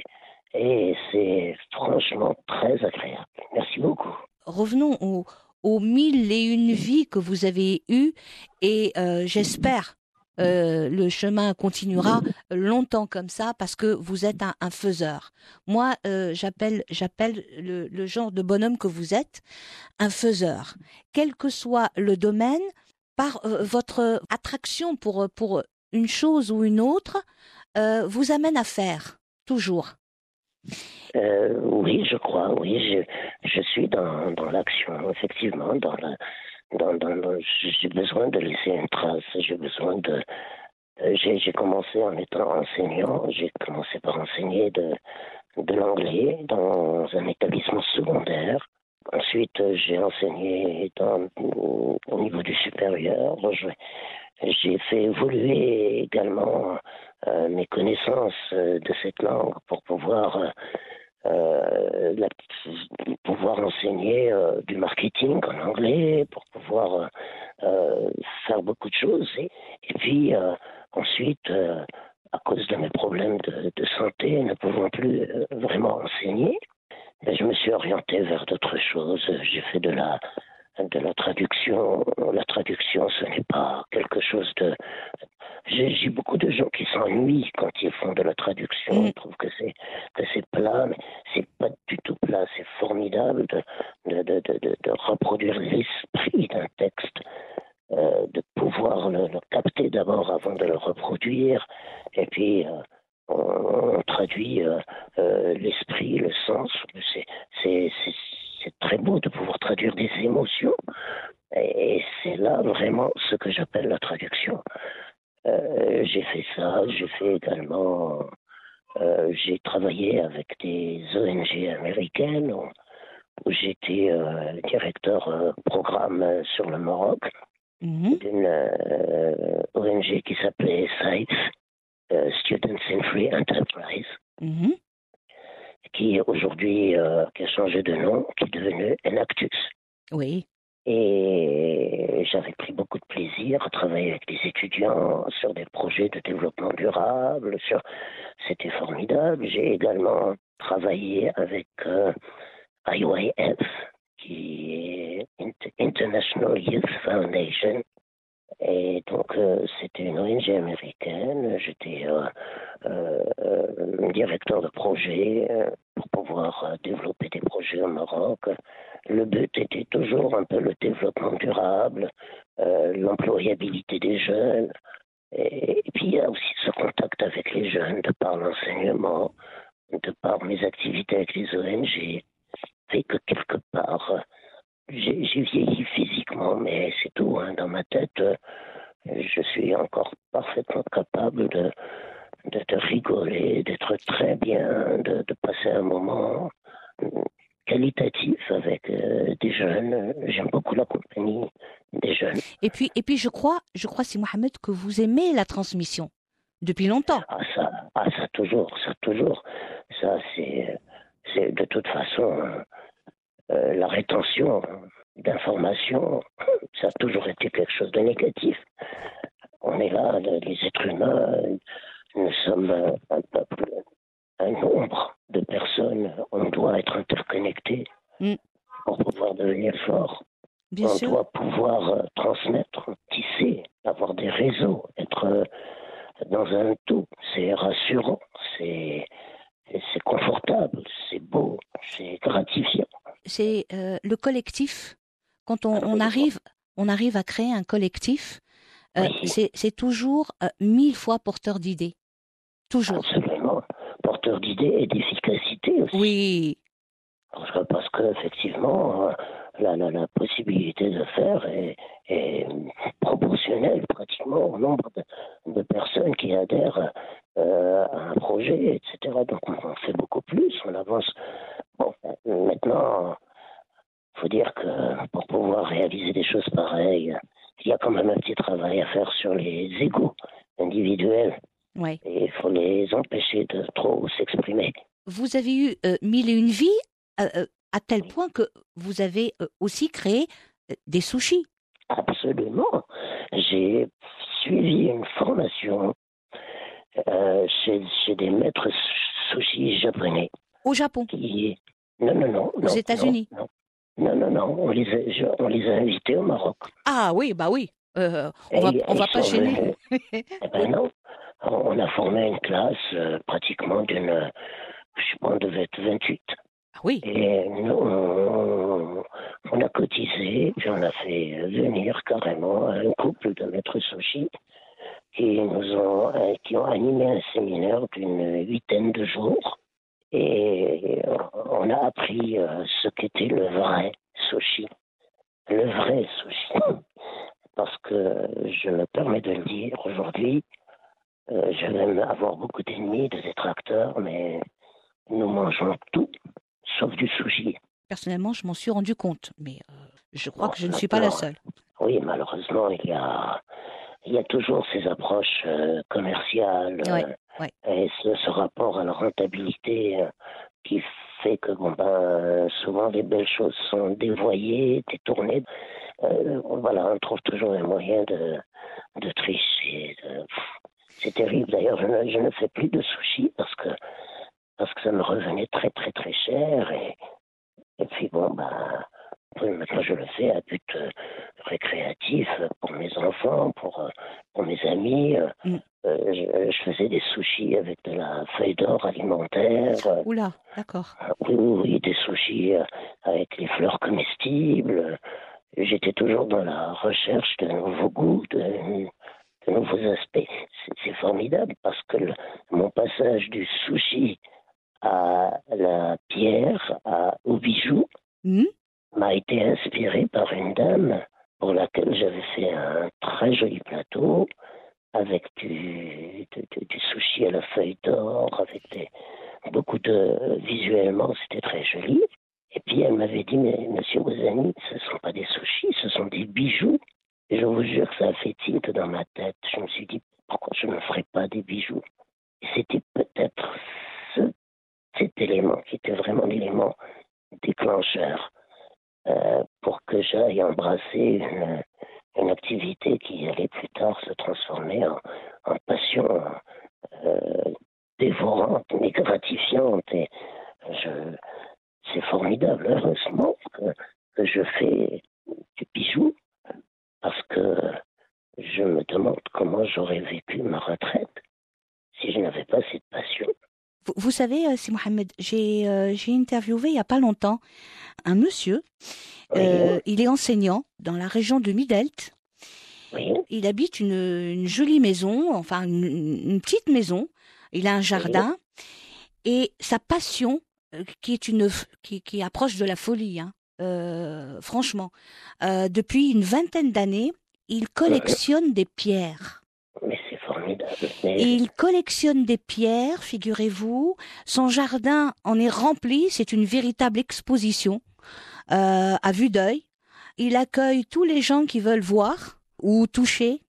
et c'est franchement très agréable. Merci beaucoup. Revenons aux, mille et une vies que vous avez eues et euh, j'espère euh, le chemin continuera longtemps comme ça parce que vous êtes un, faiseur. Moi, euh, j'appelle j'appelle le, genre de bonhomme que vous êtes un faiseur. Quel que soit le domaine, par votre attraction pour une chose ou une autre, vous amène à faire toujours. Euh, oui, je crois, oui, je, suis dans, dans l'action, effectivement, dans la, dans, dans, j'ai besoin de laisser une trace, j'ai besoin de, euh, j'ai, j'ai commencé en étant enseignant, j'ai commencé par enseigner de, de l'anglais dans un établissement secondaire. Ensuite, euh, j'ai enseigné au niveau du supérieur. J'ai fait évoluer également euh, mes connaissances euh, de cette langue pour pouvoir la- pouvoir enseigner du marketing en anglais, pour pouvoir faire beaucoup de choses. Et, puis ensuite, à cause de mes problèmes de, de santé, ne pouvant plus vraiment enseigner, ben, je me suis orienté vers d'autres choses. J'ai fait de la de la traduction. La traduction, ce n'est pas quelque chose de. J'ai beaucoup de gens qui s'ennuient quand ils font de la traduction. Mm. Ils trouvent que c'est que c'est plat, mais c'est pas du tout plat. C'est formidable de de, de, de, de- de reproduire l'esprit d'un texte, euh, de pouvoir le, le capter d'abord avant de le reproduire, et puis. euh, on, on traduit euh, euh, l'esprit, le sens. C'est très beau de pouvoir traduire des émotions. Et c'est là vraiment ce que j'appelle la traduction. Euh, j'ai fait ça, j'ai fait également, euh, j'ai travaillé avec des ONG américaines où, j'étais euh, directeur euh, programme euh, sur le Maroc Mhm. d'une euh, ONG qui s'appelait SITES, euh, Students in Free Enterprise Mhm. qui aujourd'hui euh, qui a changé de nom, qui est devenu Enactus. Oui. Et j'avais pris beaucoup de plaisir à travailler avec des étudiants sur des projets de développement durable. Sur... C'était formidable. J'ai également travaillé avec euh, IYF, qui est Int- International Youth Foundation. Et donc, euh, c'était une ONG américaine. J'étais euh, euh, directeur de projet pour pouvoir développer des projets au Maroc. Le but était toujours un peu le développement durable, l'employabilité des jeunes. Et, et puis, il y a aussi ce contact avec les jeunes de par l'enseignement, de par mes activités avec les ONG, fait que quelque part, j'ai vieilli physiquement, mais c'est tout. hein. Dans ma tête, euh, je suis encore parfaitement capable de, de, de rigoler, d'être très bien, de, de passer un moment qualitatif avec euh, des jeunes. J'aime beaucoup la compagnie des jeunes. Et puis, et puis je crois, je crois, si Mohamed, que vous aimez la transmission depuis longtemps. Ah ça, ah ça toujours, ça toujours. Ça c'est, c'est de toute façon euh, la rétention d'informations, ça a toujours été quelque chose de négatif. on est là, les êtres humains, nous sommes un peuple, un nombre de personnes, on doit être interconnectés mm. pour pouvoir devenir fort. on doit pouvoir euh, transmettre, tisser, avoir des réseaux, être euh, dans un tout. C'est rassurant, c'est confortable, c'est beau, c'est gratifiant. C'est euh, le collectif. Quand on, arrive, on arrive à créer un collectif, c'est toujours mille fois porteur d'idées. Toujours. Absolument porteur d'idées et d'efficacité aussi. Oui. Parce, qu'effectivement, euh, la, la, possibilité de faire est, proportionnelle pratiquement au nombre de, personnes qui adhèrent euh, à un projet, etc. Donc on fait beaucoup plus, on avance. Bon, maintenant, il faut dire que pour pouvoir réaliser des choses pareilles, il y a quand même un petit travail à faire sur les égaux individuels. Et il faut les empêcher de trop s'exprimer. Vous avez eu euh, mille et une vies euh, euh, à tel point que vous avez aussi créé des sushis. Absolument. J'ai suivi une formation chez, chez, des maîtres sushis japonais. Au Japon qui... Non, non, non. Aux États-Unis non, non, non, On, les a, on les a invités au Maroc. Ah oui, bah oui. on va, on va pas chez nous. eh ben non on a formé une classe euh, pratiquement d'une, je pense, de 28. Ah oui. Et nous, on, a cotisé, puis on a fait venir carrément un couple de maîtres sushi qui nous ont, euh, qui ont animé un séminaire d'une huitaine de jours. Et on a appris euh, ce qu'était le vrai sushi. Le vrai sushi. Parce que je me permets de le dire aujourd'hui, euh, je vais avoir beaucoup d'ennemis, de détracteurs, mais nous mangeons tout, sauf du sushi. Personnellement, je m'en suis rendu compte, mais je crois que je ne suis pas la seule. Oui, malheureusement, il y a, il y a toujours ces approches euh, commerciales et ce, rapport à la rentabilité qui fait que bon, ben, souvent les belles choses sont dévoyées, détournées. voilà, on trouve toujours un moyen de, de tricher. De, c'est terrible. D'ailleurs, je ne, fais plus de sushi parce que, parce que ça me revenait très, très, très cher. Et, et puis, bon, bah, maintenant, je le fais à but euh, récréatif pour mes enfants, pour, euh, pour mes amis. Euh, mm. je, faisais des sushis avec de la feuille d'or alimentaire. Oula, d'accord. oui, oui, des sushis avec les fleurs comestibles. J'étais toujours dans la recherche de nouveaux goûts, de, de nouveaux aspects. C'est formidable parce que mon passage du sushi à la pierre, à, au bijou, hmm? M'a été inspiré par une dame pour laquelle j'avais fait un très joli plateau avec du, sushi à la feuille d'or, avec beaucoup de... Visuellement, c'était très joli. Et puis elle m'avait dit, mais monsieur Wozani, ce ne sont pas des sushis, ce sont des bijoux. Et je vous jure ça a fait tilt dans ma tête. Je me suis dit, pourquoi je ne ferais pas des bijoux? C'était peut-être ce, cet élément qui était vraiment l'élément déclencheur euh, pour que j'aille embrasser une, activité qui allait plus tard se transformer en, passion euh, dévorante, mais gratifiante. Et c'est formidable, heureusement que, que je fais du bijou parce que je me demande comment j'aurais vécu ma retraite si je n'avais pas cette passion. Vous, savez, euh, c'est Mohamed, j'ai euh, interviewé il n'y a pas longtemps un monsieur. Euh, il est enseignant dans la région de Midelt. Il habite une, une, jolie maison, enfin une, petite maison. Il a un jardin et sa passion, qui est une qui, qui approche de la folie, hein, euh, franchement. Euh, depuis une vingtaine d'années, il collectionne des pierres. Il collectionne des pierres, figurez-vous. Son jardin en est rempli. C'est une véritable exposition euh, à vue d'œil. Il accueille tous les gens qui veulent voir ou toucher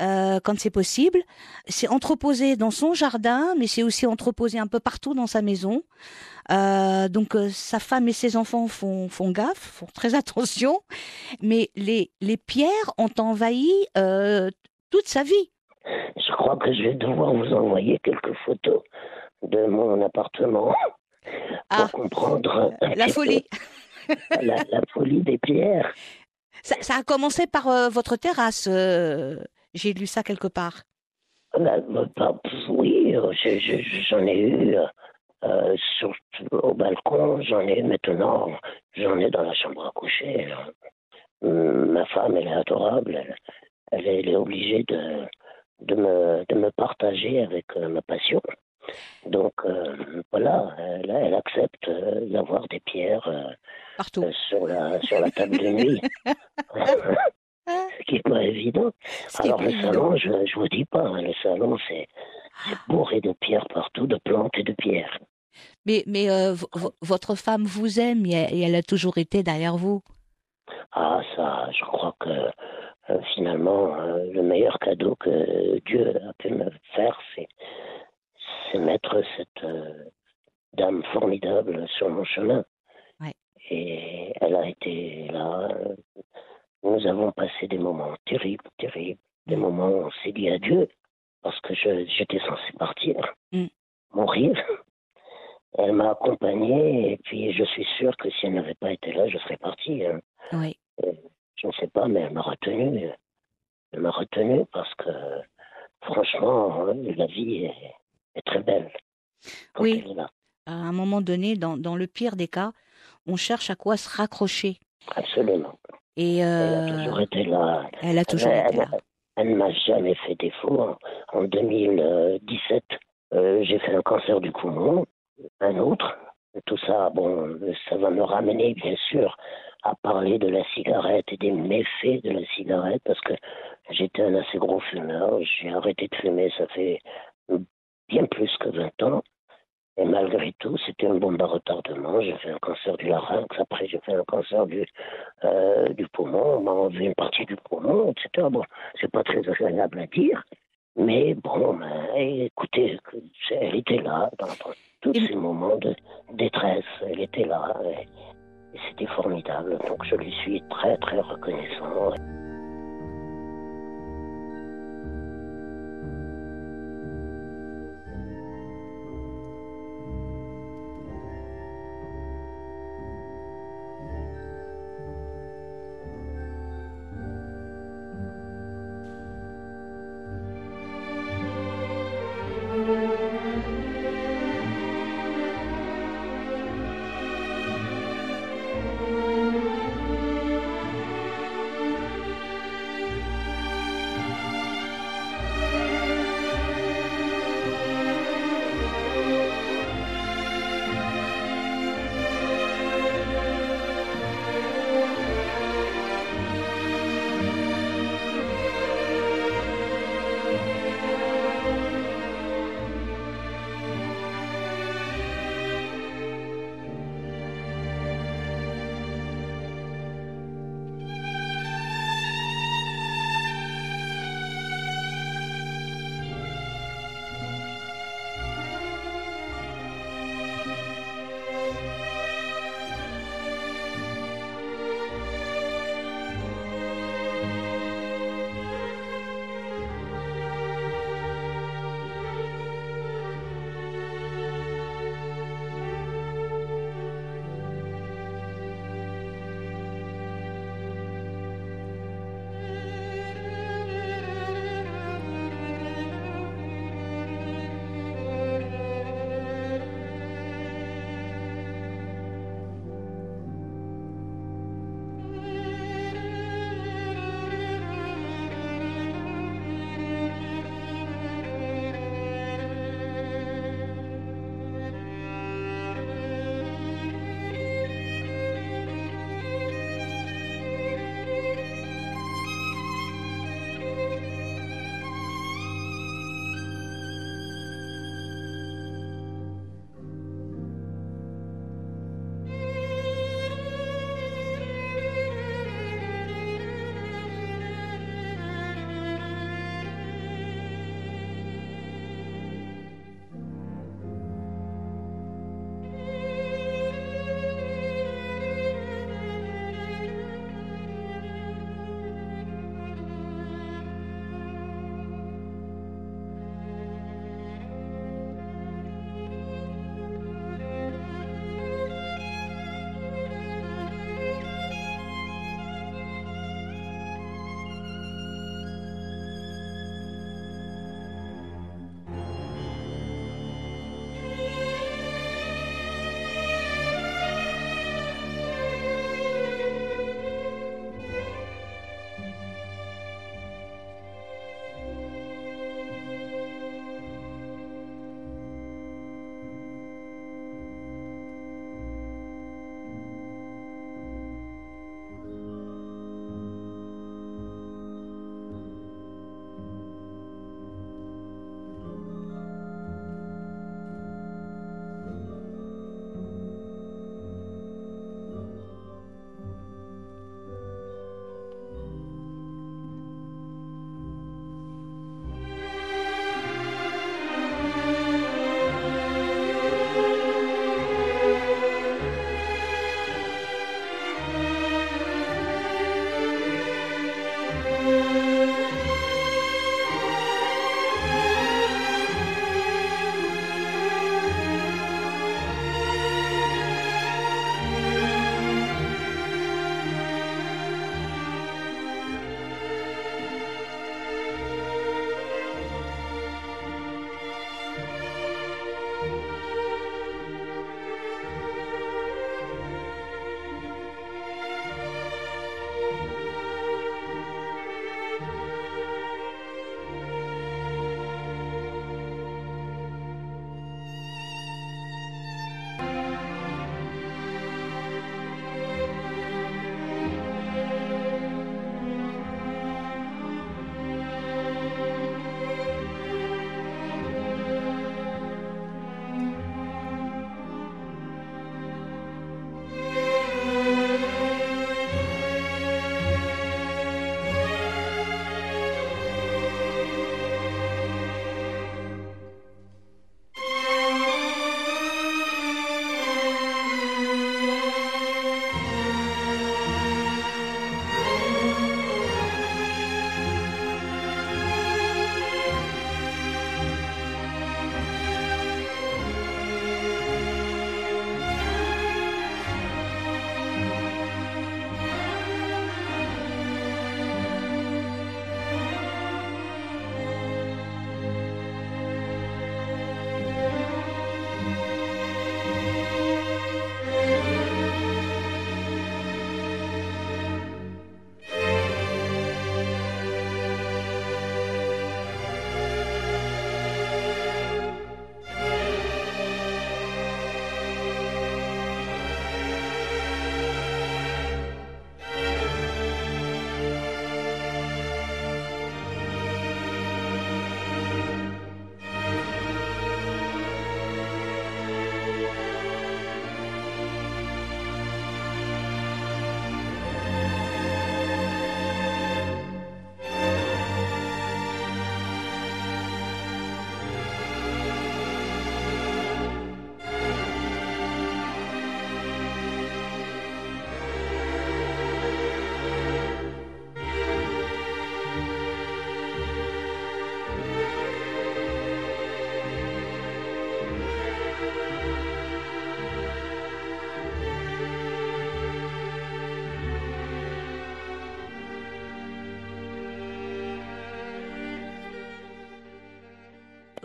euh, quand c'est possible. C'est entreposé dans son jardin, mais c'est aussi entreposé un peu partout dans sa maison. Euh, donc euh, sa femme et ses enfants font, font gaffe, font très attention, mais les, les pierres ont envahi toute sa vie. Je crois que je vais devoir vous envoyer quelques photos de mon appartement Ah. pour comprendre un La folie. la, la folie des pierres. Ça, ça a commencé par euh, votre terrasse. euh, J'ai lu ça quelque part. Bah, bah, bah, pff, oui, euh, je- je- j'en ai eu euh, euh, sur, au balcon, j'en ai eu maintenant, j'en ai dans la chambre à coucher. Hum, Ma femme, elle est adorable, elle, elle est, elle est obligée de, de, me, de me partager avec euh, ma passion. Donc euh, voilà, elle, elle accepte euh, d'avoir des pierres euh, Partout. sur, la, sur la table de nuit. Ce qui n'est pas évident. Ce Alors le évident. salon, je ne vous dis pas, hein, le salon c'est bourré de pierres partout, de plantes et de pierres. Mais, mais vo- vo- votre femme vous aime et elle, et elle a toujours été derrière vous? Ah ça, je crois que euh, finalement euh, le meilleur cadeau que Dieu a pu me faire, c'est c'est mettre cette euh, dame formidable sur mon chemin. Ouais. Et elle a été là. Nous avons passé des moments terribles, terribles, des Mm. moments où on s'est dit adieu parce que je- j'étais censé partir, Mm. mourir. Elle m'a accompagné et puis je suis sûr que si elle n'avait pas été là, je serais parti. hein. Oui. Je ne sais pas, mais elle m'a retenu. Elle m'a retenu parce que, franchement, hein, la vie est, est très belle. Oui. À un moment donné, dans, dans le pire des cas, on cherche à quoi se raccrocher. Absolument. Et Elle a euh, toujours été là. elle a toujours elle, été là. elle ne m'a jamais fait défaut. En, en 2017, euh, j'ai fait un cancer du poumon, un autre. Tout ça, bon, ça va me ramener, bien sûr, à parler de la cigarette et des méfaits de la cigarette, parce que j'étais un assez gros fumeur. J'ai arrêté de fumer, ça fait bien plus que 20 ans. Et malgré tout, c'était un bombe à retardement. J'ai fait un cancer du larynx, après j'ai fait un cancer du, euh, du poumon, on m'a enlevé une partie du poumon, etc. Bon, c'est pas très agréable à dire, mais bon, ben, écoutez, elle était là dans, dans tous ces moments de détresse, elle était là, c'était formidable. Donc je lui suis très très reconnaissant.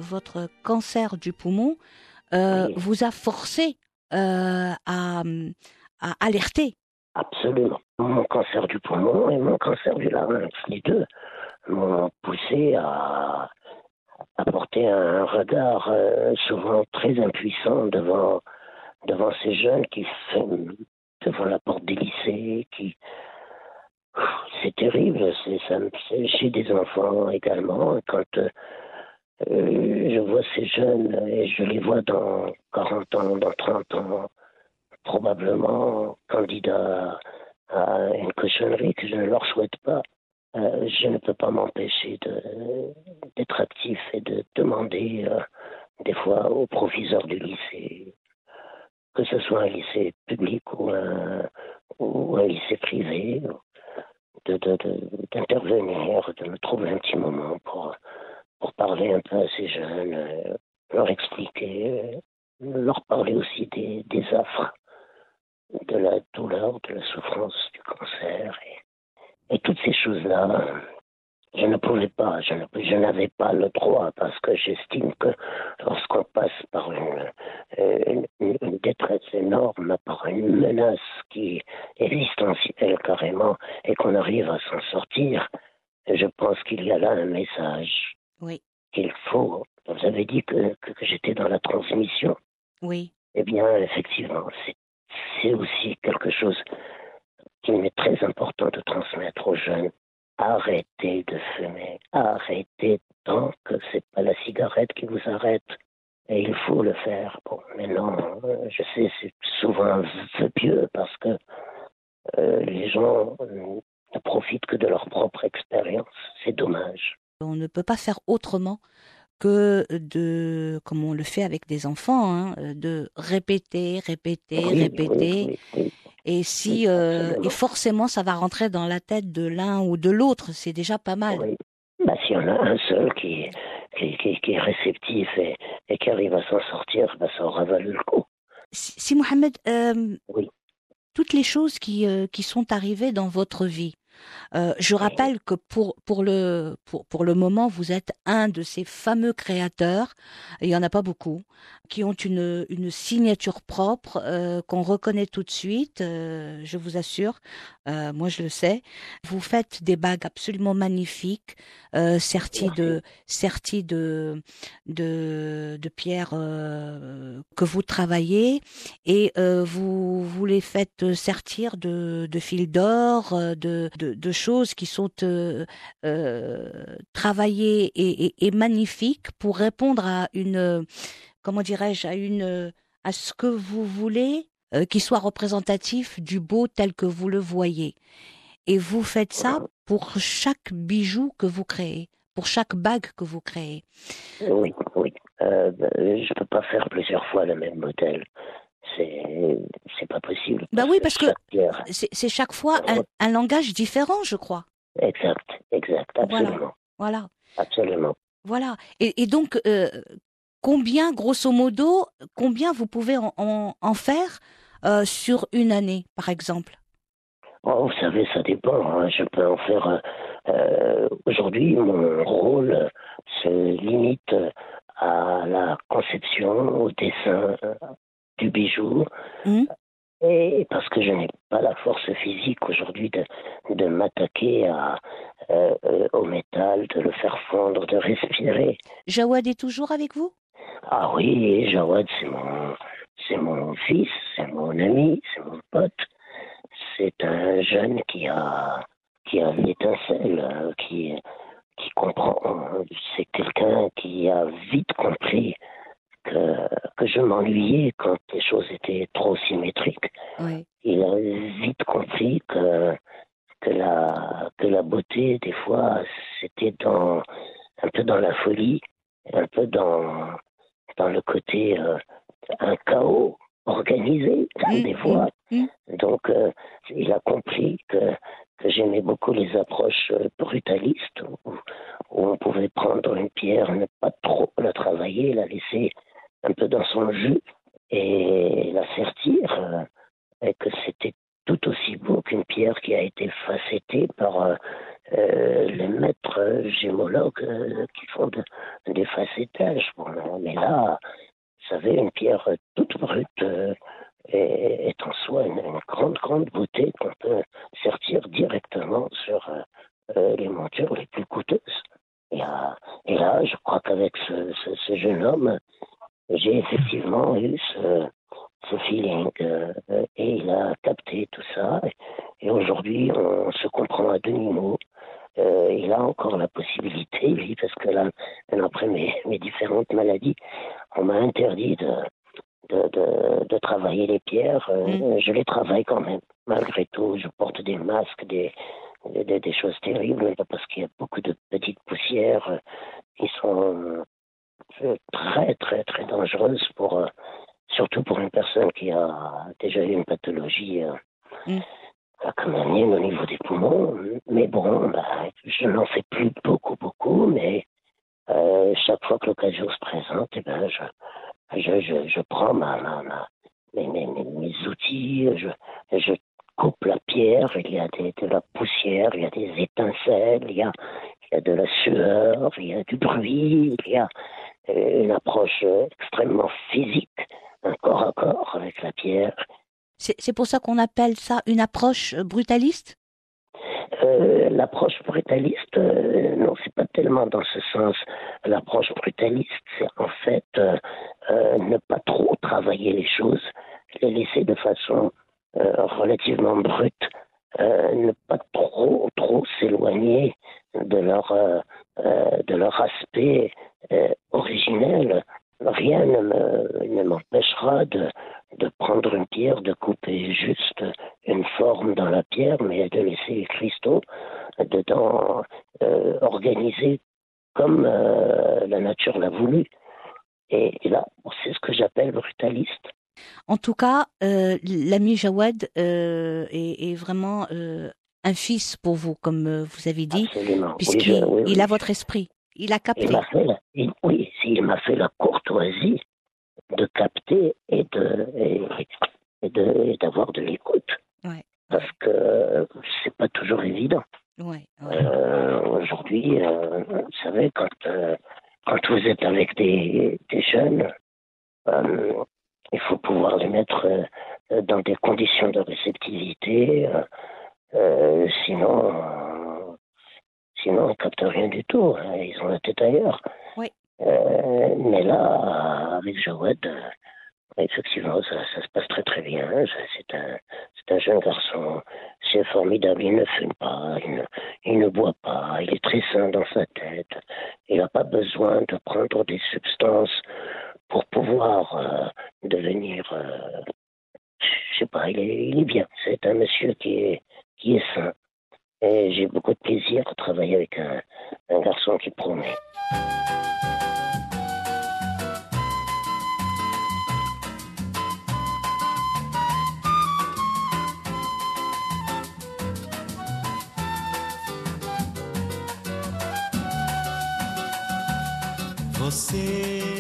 Votre cancer du poumon euh, vous a forcé euh, à, à alerter. Absolument. Mon cancer du poumon et mon cancer du larynx, les deux, m'ont poussé à apporter un regard euh, souvent très impuissant devant, devant ces jeunes qui sont devant la porte des lycées, qui c'est terrible, c'est chez des enfants également. Quand euh, je vois ces jeunes et je les vois dans 40 ans, dans 30 ans, probablement candidats à une cochonnerie que je ne leur souhaite pas. Euh, je ne peux pas m'empêcher d'être actif et de demander euh, des fois au proviseur du lycée, que ce soit un lycée public ou un, ou un lycée privé, d'intervenir, de, de, me trouver un petit moment pour, pour parler un peu à ces jeunes, euh, leur expliquer, leur parler aussi des, affres, de la douleur, de la souffrance du cancer et, toutes ces choses-là, je ne pouvais pas, je, n'avais pas le droit parce que j'estime que lorsqu'on passe par une, une, détresse énorme, par une menace qui est existentielle carrément et qu'on arrive à s'en sortir, je pense qu'il y a là un message. Oui. Qu'il faut. Vous avez dit que, que, que j'étais dans la transmission. Oui. Eh bien, effectivement, c'est aussi quelque chose qu'il est très important de transmettre aux jeunes. Arrêtez de fumer, arrêtez tant que c'est pas la cigarette qui vous arrête. Et il faut le faire. Bon, mais non, je sais, c'est souvent un pieux parce que euh, les gens ne profitent que de leur propre expérience. C'est dommage. On ne peut pas faire autrement que de, comme on le fait avec des enfants, hein, de répéter, répéter, répéter. Et si euh, et forcément ça va rentrer dans la tête de l'un ou de l'autre, c'est déjà pas mal. Oui. Bah, s'il y en a un seul qui, qui, qui, qui est réceptif et, et, qui arrive à s'en sortir, bah, ça aura valu le coup. Si, si Mohamed, euh, toutes les choses qui, euh, qui sont arrivées dans votre vie, euh, je rappelle que pour, pour, le, pour, pour le moment, vous êtes un de ces fameux créateurs, il n'y en a pas beaucoup, qui ont une, une signature propre euh, qu'on reconnaît tout de suite, euh, je vous assure, moi je le sais. Vous faites des bagues absolument magnifiques, serties de, serties de, de, de pierres que vous travaillez et vous, vous les faites sertir de, de fils d'or, de, de, de, choses qui sont travaillées et, et, et magnifiques pour répondre à une comment dirais-je, à une, à ce que vous voulez, euh, qui soit représentatif du beau tel que vous le voyez. Et vous faites ça pour chaque bijou que vous créez, pour chaque bague que vous créez. Oui, oui. Euh, je peux pas faire plusieurs fois le même modèle. C'est, c'est pas possible. Bah oui, parce que c'est chaque fois un, un, langage différent, je crois. Exact, exact, absolument. Voilà. Absolument. Voilà. Et, et donc, euh, combien, grosso modo, combien vous pouvez en, en, en faire euh, sur une année, par exemple? Oh, Vous savez, ça dépend. Hein. Je peux en faire. Euh, euh, Aujourd'hui, mon rôle se limite à la conception, au dessin du bijou. Mmh. Et parce que je n'ai pas la force physique aujourd'hui de, de m'attaquer à, euh, au métal, de le faire fondre, de respirer. Jawad est toujours avec vous? Ah oui, Jawad, c'est mon, c'est mon fils, c'est mon ami, c'est mon pote. C'est un jeune qui a, qui a l'étincelle, qui, qui comprend. C'est quelqu'un qui a vite compris que, que je m'ennuyais quand les choses étaient trop symétriques. Oui. Il a vite compris que, que, la, que la beauté, des fois, c'était dans, un peu dans la folie, un peu dans, dans le côté euh, un chaos organisé mmh, des fois. Mmh, mmh. Donc euh, il a compris que, que j'aimais beaucoup les approches euh, brutalistes où, où, on pouvait prendre une pierre, ne pas trop la travailler, la laisser un peu dans son jus et l'assertir euh, que c'était tout aussi beau qu'une pierre qui a été facettée par euh, euh, les maîtres gémologues euh, qui font des facettages. Bon, mais là, vous savez, une pierre toute brute est, en soi une, grande, grande beauté qu'on peut sortir directement sur les montures les plus coûteuses. Et, là, je crois qu'avec ce, jeune homme, j'ai effectivement eu ce, feeling et il a capté tout ça. Et, aujourd'hui, on se comprend à demi-mot. Euh, il a encore la possibilité, lui, parce que là, après mes, mes différentes maladies, on m'a interdit de, de, de, travailler les pierres. Euh, mm. Je les travaille quand même, malgré tout. Je porte des masques, des, des, des choses terribles, parce qu'il y a beaucoup de petites poussières euh, qui sont très, très, très dangereuses pour, surtout pour une personne qui a déjà eu une pathologie. Mm comme la mienne au niveau des poumons. Mais bon, bah, je n'en fais plus beaucoup, beaucoup, mais euh, chaque fois que l'occasion se présente, eh ben, je, je, je, je prends ma, ma, ma mes, mes, mes, outils, je, je coupe la pierre, il y a des, de la poussière, il y a des étincelles, il y a, il y a de la sueur, il y a du bruit, il y a euh, une approche extrêmement physique, un corps à corps avec la pierre. C'est pour ça qu'on appelle ça une approche euh, brutaliste? Euh, L'approche brutaliste, euh, non, c'est pas tellement dans ce sens. L'approche brutaliste, c'est en fait ne pas trop travailler les choses, les laisser de façon relativement brute, ne pas trop trop s'éloigner de leur de leur aspect originel. Rien ne m'empêchera de de prendre une pierre, de couper juste une forme dans la pierre, mais de laisser les cristaux dedans euh, organisés comme euh, la nature l'a voulu. Et, là, c'est ce que j'appelle brutaliste. En tout cas, euh, l'ami Jawad est, vraiment un fils pour vous, comme vous avez dit, puisqu'il a votre esprit. Il a capté. oui, il m'a fait la courtoisie de capter et de et, d'avoir de l'écoute. Parce que c'est pas toujours évident. Euh, aujourd'hui, euh, vous savez, quand euh, quand vous êtes avec des, des jeunes, il faut pouvoir les mettre dans des conditions de réceptivité. Sinon, sinon, ils captent rien du tout. Hein, ils ont la tête ailleurs. Oui. Euh, mais là, avec Jawad, euh, effectivement, ça, ça, se passe très très bien. C'est un, c'est un jeune garçon, c'est formidable. Il ne fume pas, il ne, il ne boit pas, il est très sain dans sa tête. Il n'a pas besoin de prendre des substances pour pouvoir euh, devenir. Euh, je sais pas, il est, il est bien. C'est un monsieur qui est, qui est sain. Et j'ai beaucoup de plaisir à travailler avec un, garçon qui promet. Você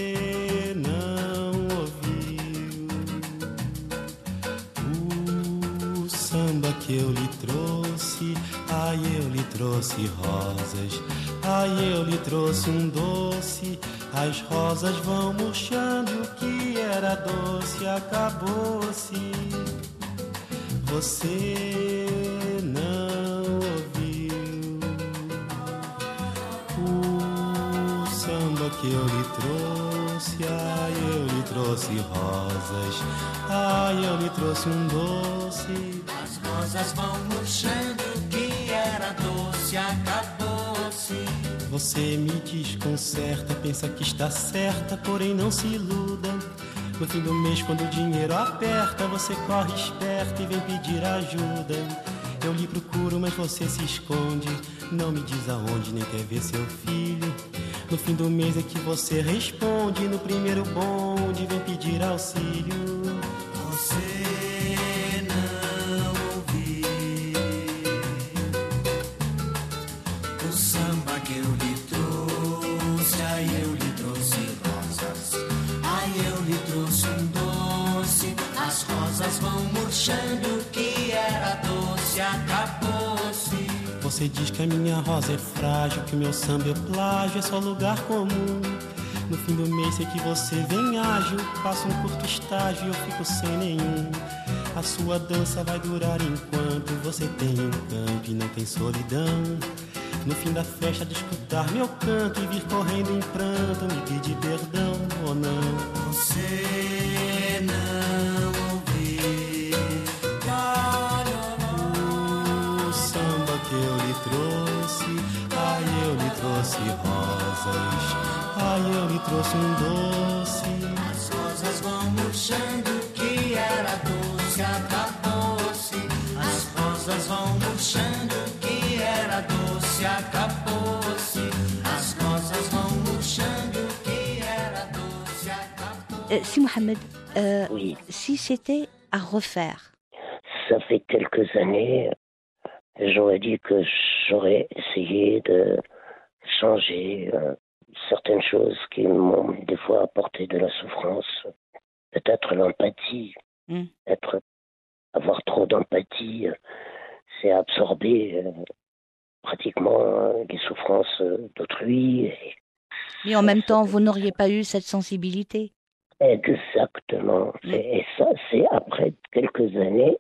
trouxe rosas. Ai, eu lhe trouxe um doce. As rosas vão murchando. O que era doce acabou-se. Você que eu lhe trouxe, ai, eu lhe trouxe rosas, ai, eu lhe trouxe um doce. As rosas vão murchando, que era doce acabou-se. Você me desconcerta, pensa que está certa, porém não se iluda. No fim do mês, quando o dinheiro aperta, você corre esperto e vem pedir ajuda. Eu lhe procuro, mas você se esconde. Não me diz aonde, nem quer ver seu filho. No fim do mês é que você responde. No primeiro bonde vem pedir auxílio. Você diz que a minha rosa é frágil, que o meu samba é plágio, é só lugar comum. No fim do mês sei que você vem ágil, passa um curto estágio e eu fico sem nenhum. A sua dança vai durar enquanto você tem encanto e não tem solidão. No fim da festa de escutar meu canto e vir correndo em pranto me pedir perdão ou não. Você trouxe um doce. As rosas vão murchando, que era doce, acabou-se. As rosas vão murchando, que era doce, acabou-se. As rosas vão murchando, que era doce, acabou-se. Euh, si Mohamed, euh, Oui, si c'était à refaire, ça fait quelques années, j'aurais dit que j'aurais essayé de changer euh, certaines choses qui m'ont des fois apporté de la souffrance. Peut-être l'empathie, Mm. être, avoir trop d'empathie, c'est absorber euh, pratiquement les souffrances d'autrui. Mais en même temps, vous n'auriez pas eu cette sensibilité. Exactement. C'est- Et ça, c'est après quelques années.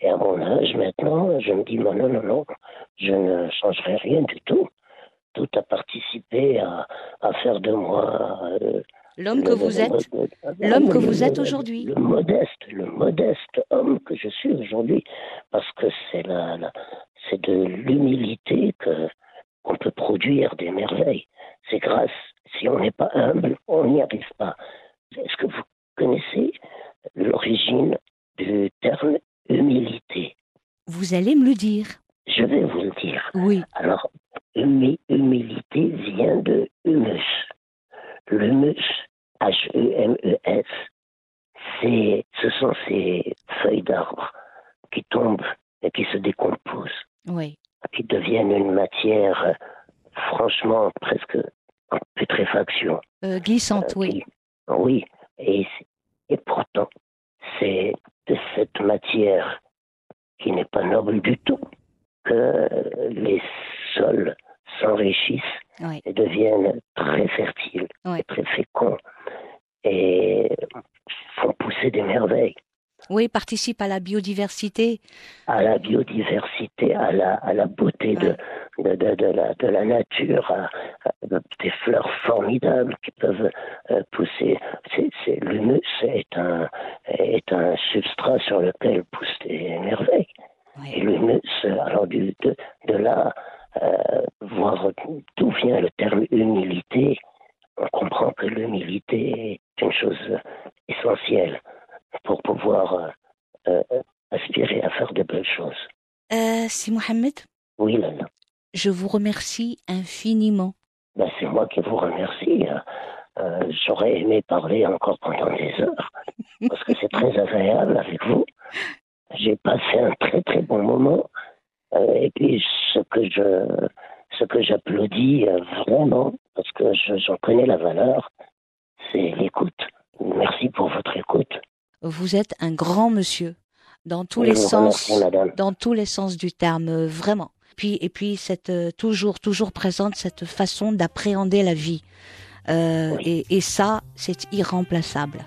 Et à mon âge maintenant, je me dis, non, non, non, non, je ne changerai rien du tout. Tout a participé à, à faire de moi euh, L'homme que vous êtes, l'homme que vous êtes aujourd'hui. Le modeste, le modeste homme que je suis aujourd'hui, parce que c'est la, la- c'est de l'humilité que qu'on peut produire des merveilles. C'est grâce. Si on n'est pas humble, on n'y arrive pas. Est-ce que vous connaissez l'origine du terme humilité? Vous allez me le dire. Je vais vous le dire. Oui, Alors, humi- humilité vient de humus. L'humus, H-U-M-E-S, c'est, ce sont ces feuilles d'arbre qui tombent et qui se décomposent, oui. qui deviennent une matière euh, franchement presque en putréfaction. Euh, glissante, Euh, oui. oui, et, et pourtant, c'est de cette matière qui n'est pas noble du tout que les sols s'enrichissent Oui. et deviennent très fertiles, et très féconds et font pousser des merveilles Oui, participe à la biodiversité. à la biodiversité, à la, à la beauté de, de, de, de la, de la nature, à, à des fleurs formidables qui peuvent euh, pousser. L'humus est un, est un substrat sur lequel poussent des merveilles. Et l'humus, alors du, de, de là, euh, voir d'où vient le terme humilité, on comprend que l'humilité est une chose essentielle pour pouvoir euh, euh, aspirer à faire de belles choses. Euh, si Mohamed, Oui, Lala. je vous remercie infiniment. Ben, c'est moi qui vous remercie. hein. J'aurais aimé parler encore pendant des heures, parce que c'est très agréable avec vous. J'ai passé un très très bon moment. Euh, et puis ce que je ce que j'applaudis euh, vraiment, parce que je- j'en connais la valeur, c'est l'écoute. Merci pour votre écoute. Vous êtes un grand monsieur dans tous les sens, remercie, dans tous les sens du terme, euh, vraiment. Puis et puis cette euh, toujours toujours présente cette façon d'appréhender la vie. Oui. et, et ça, c'est irremplaçable.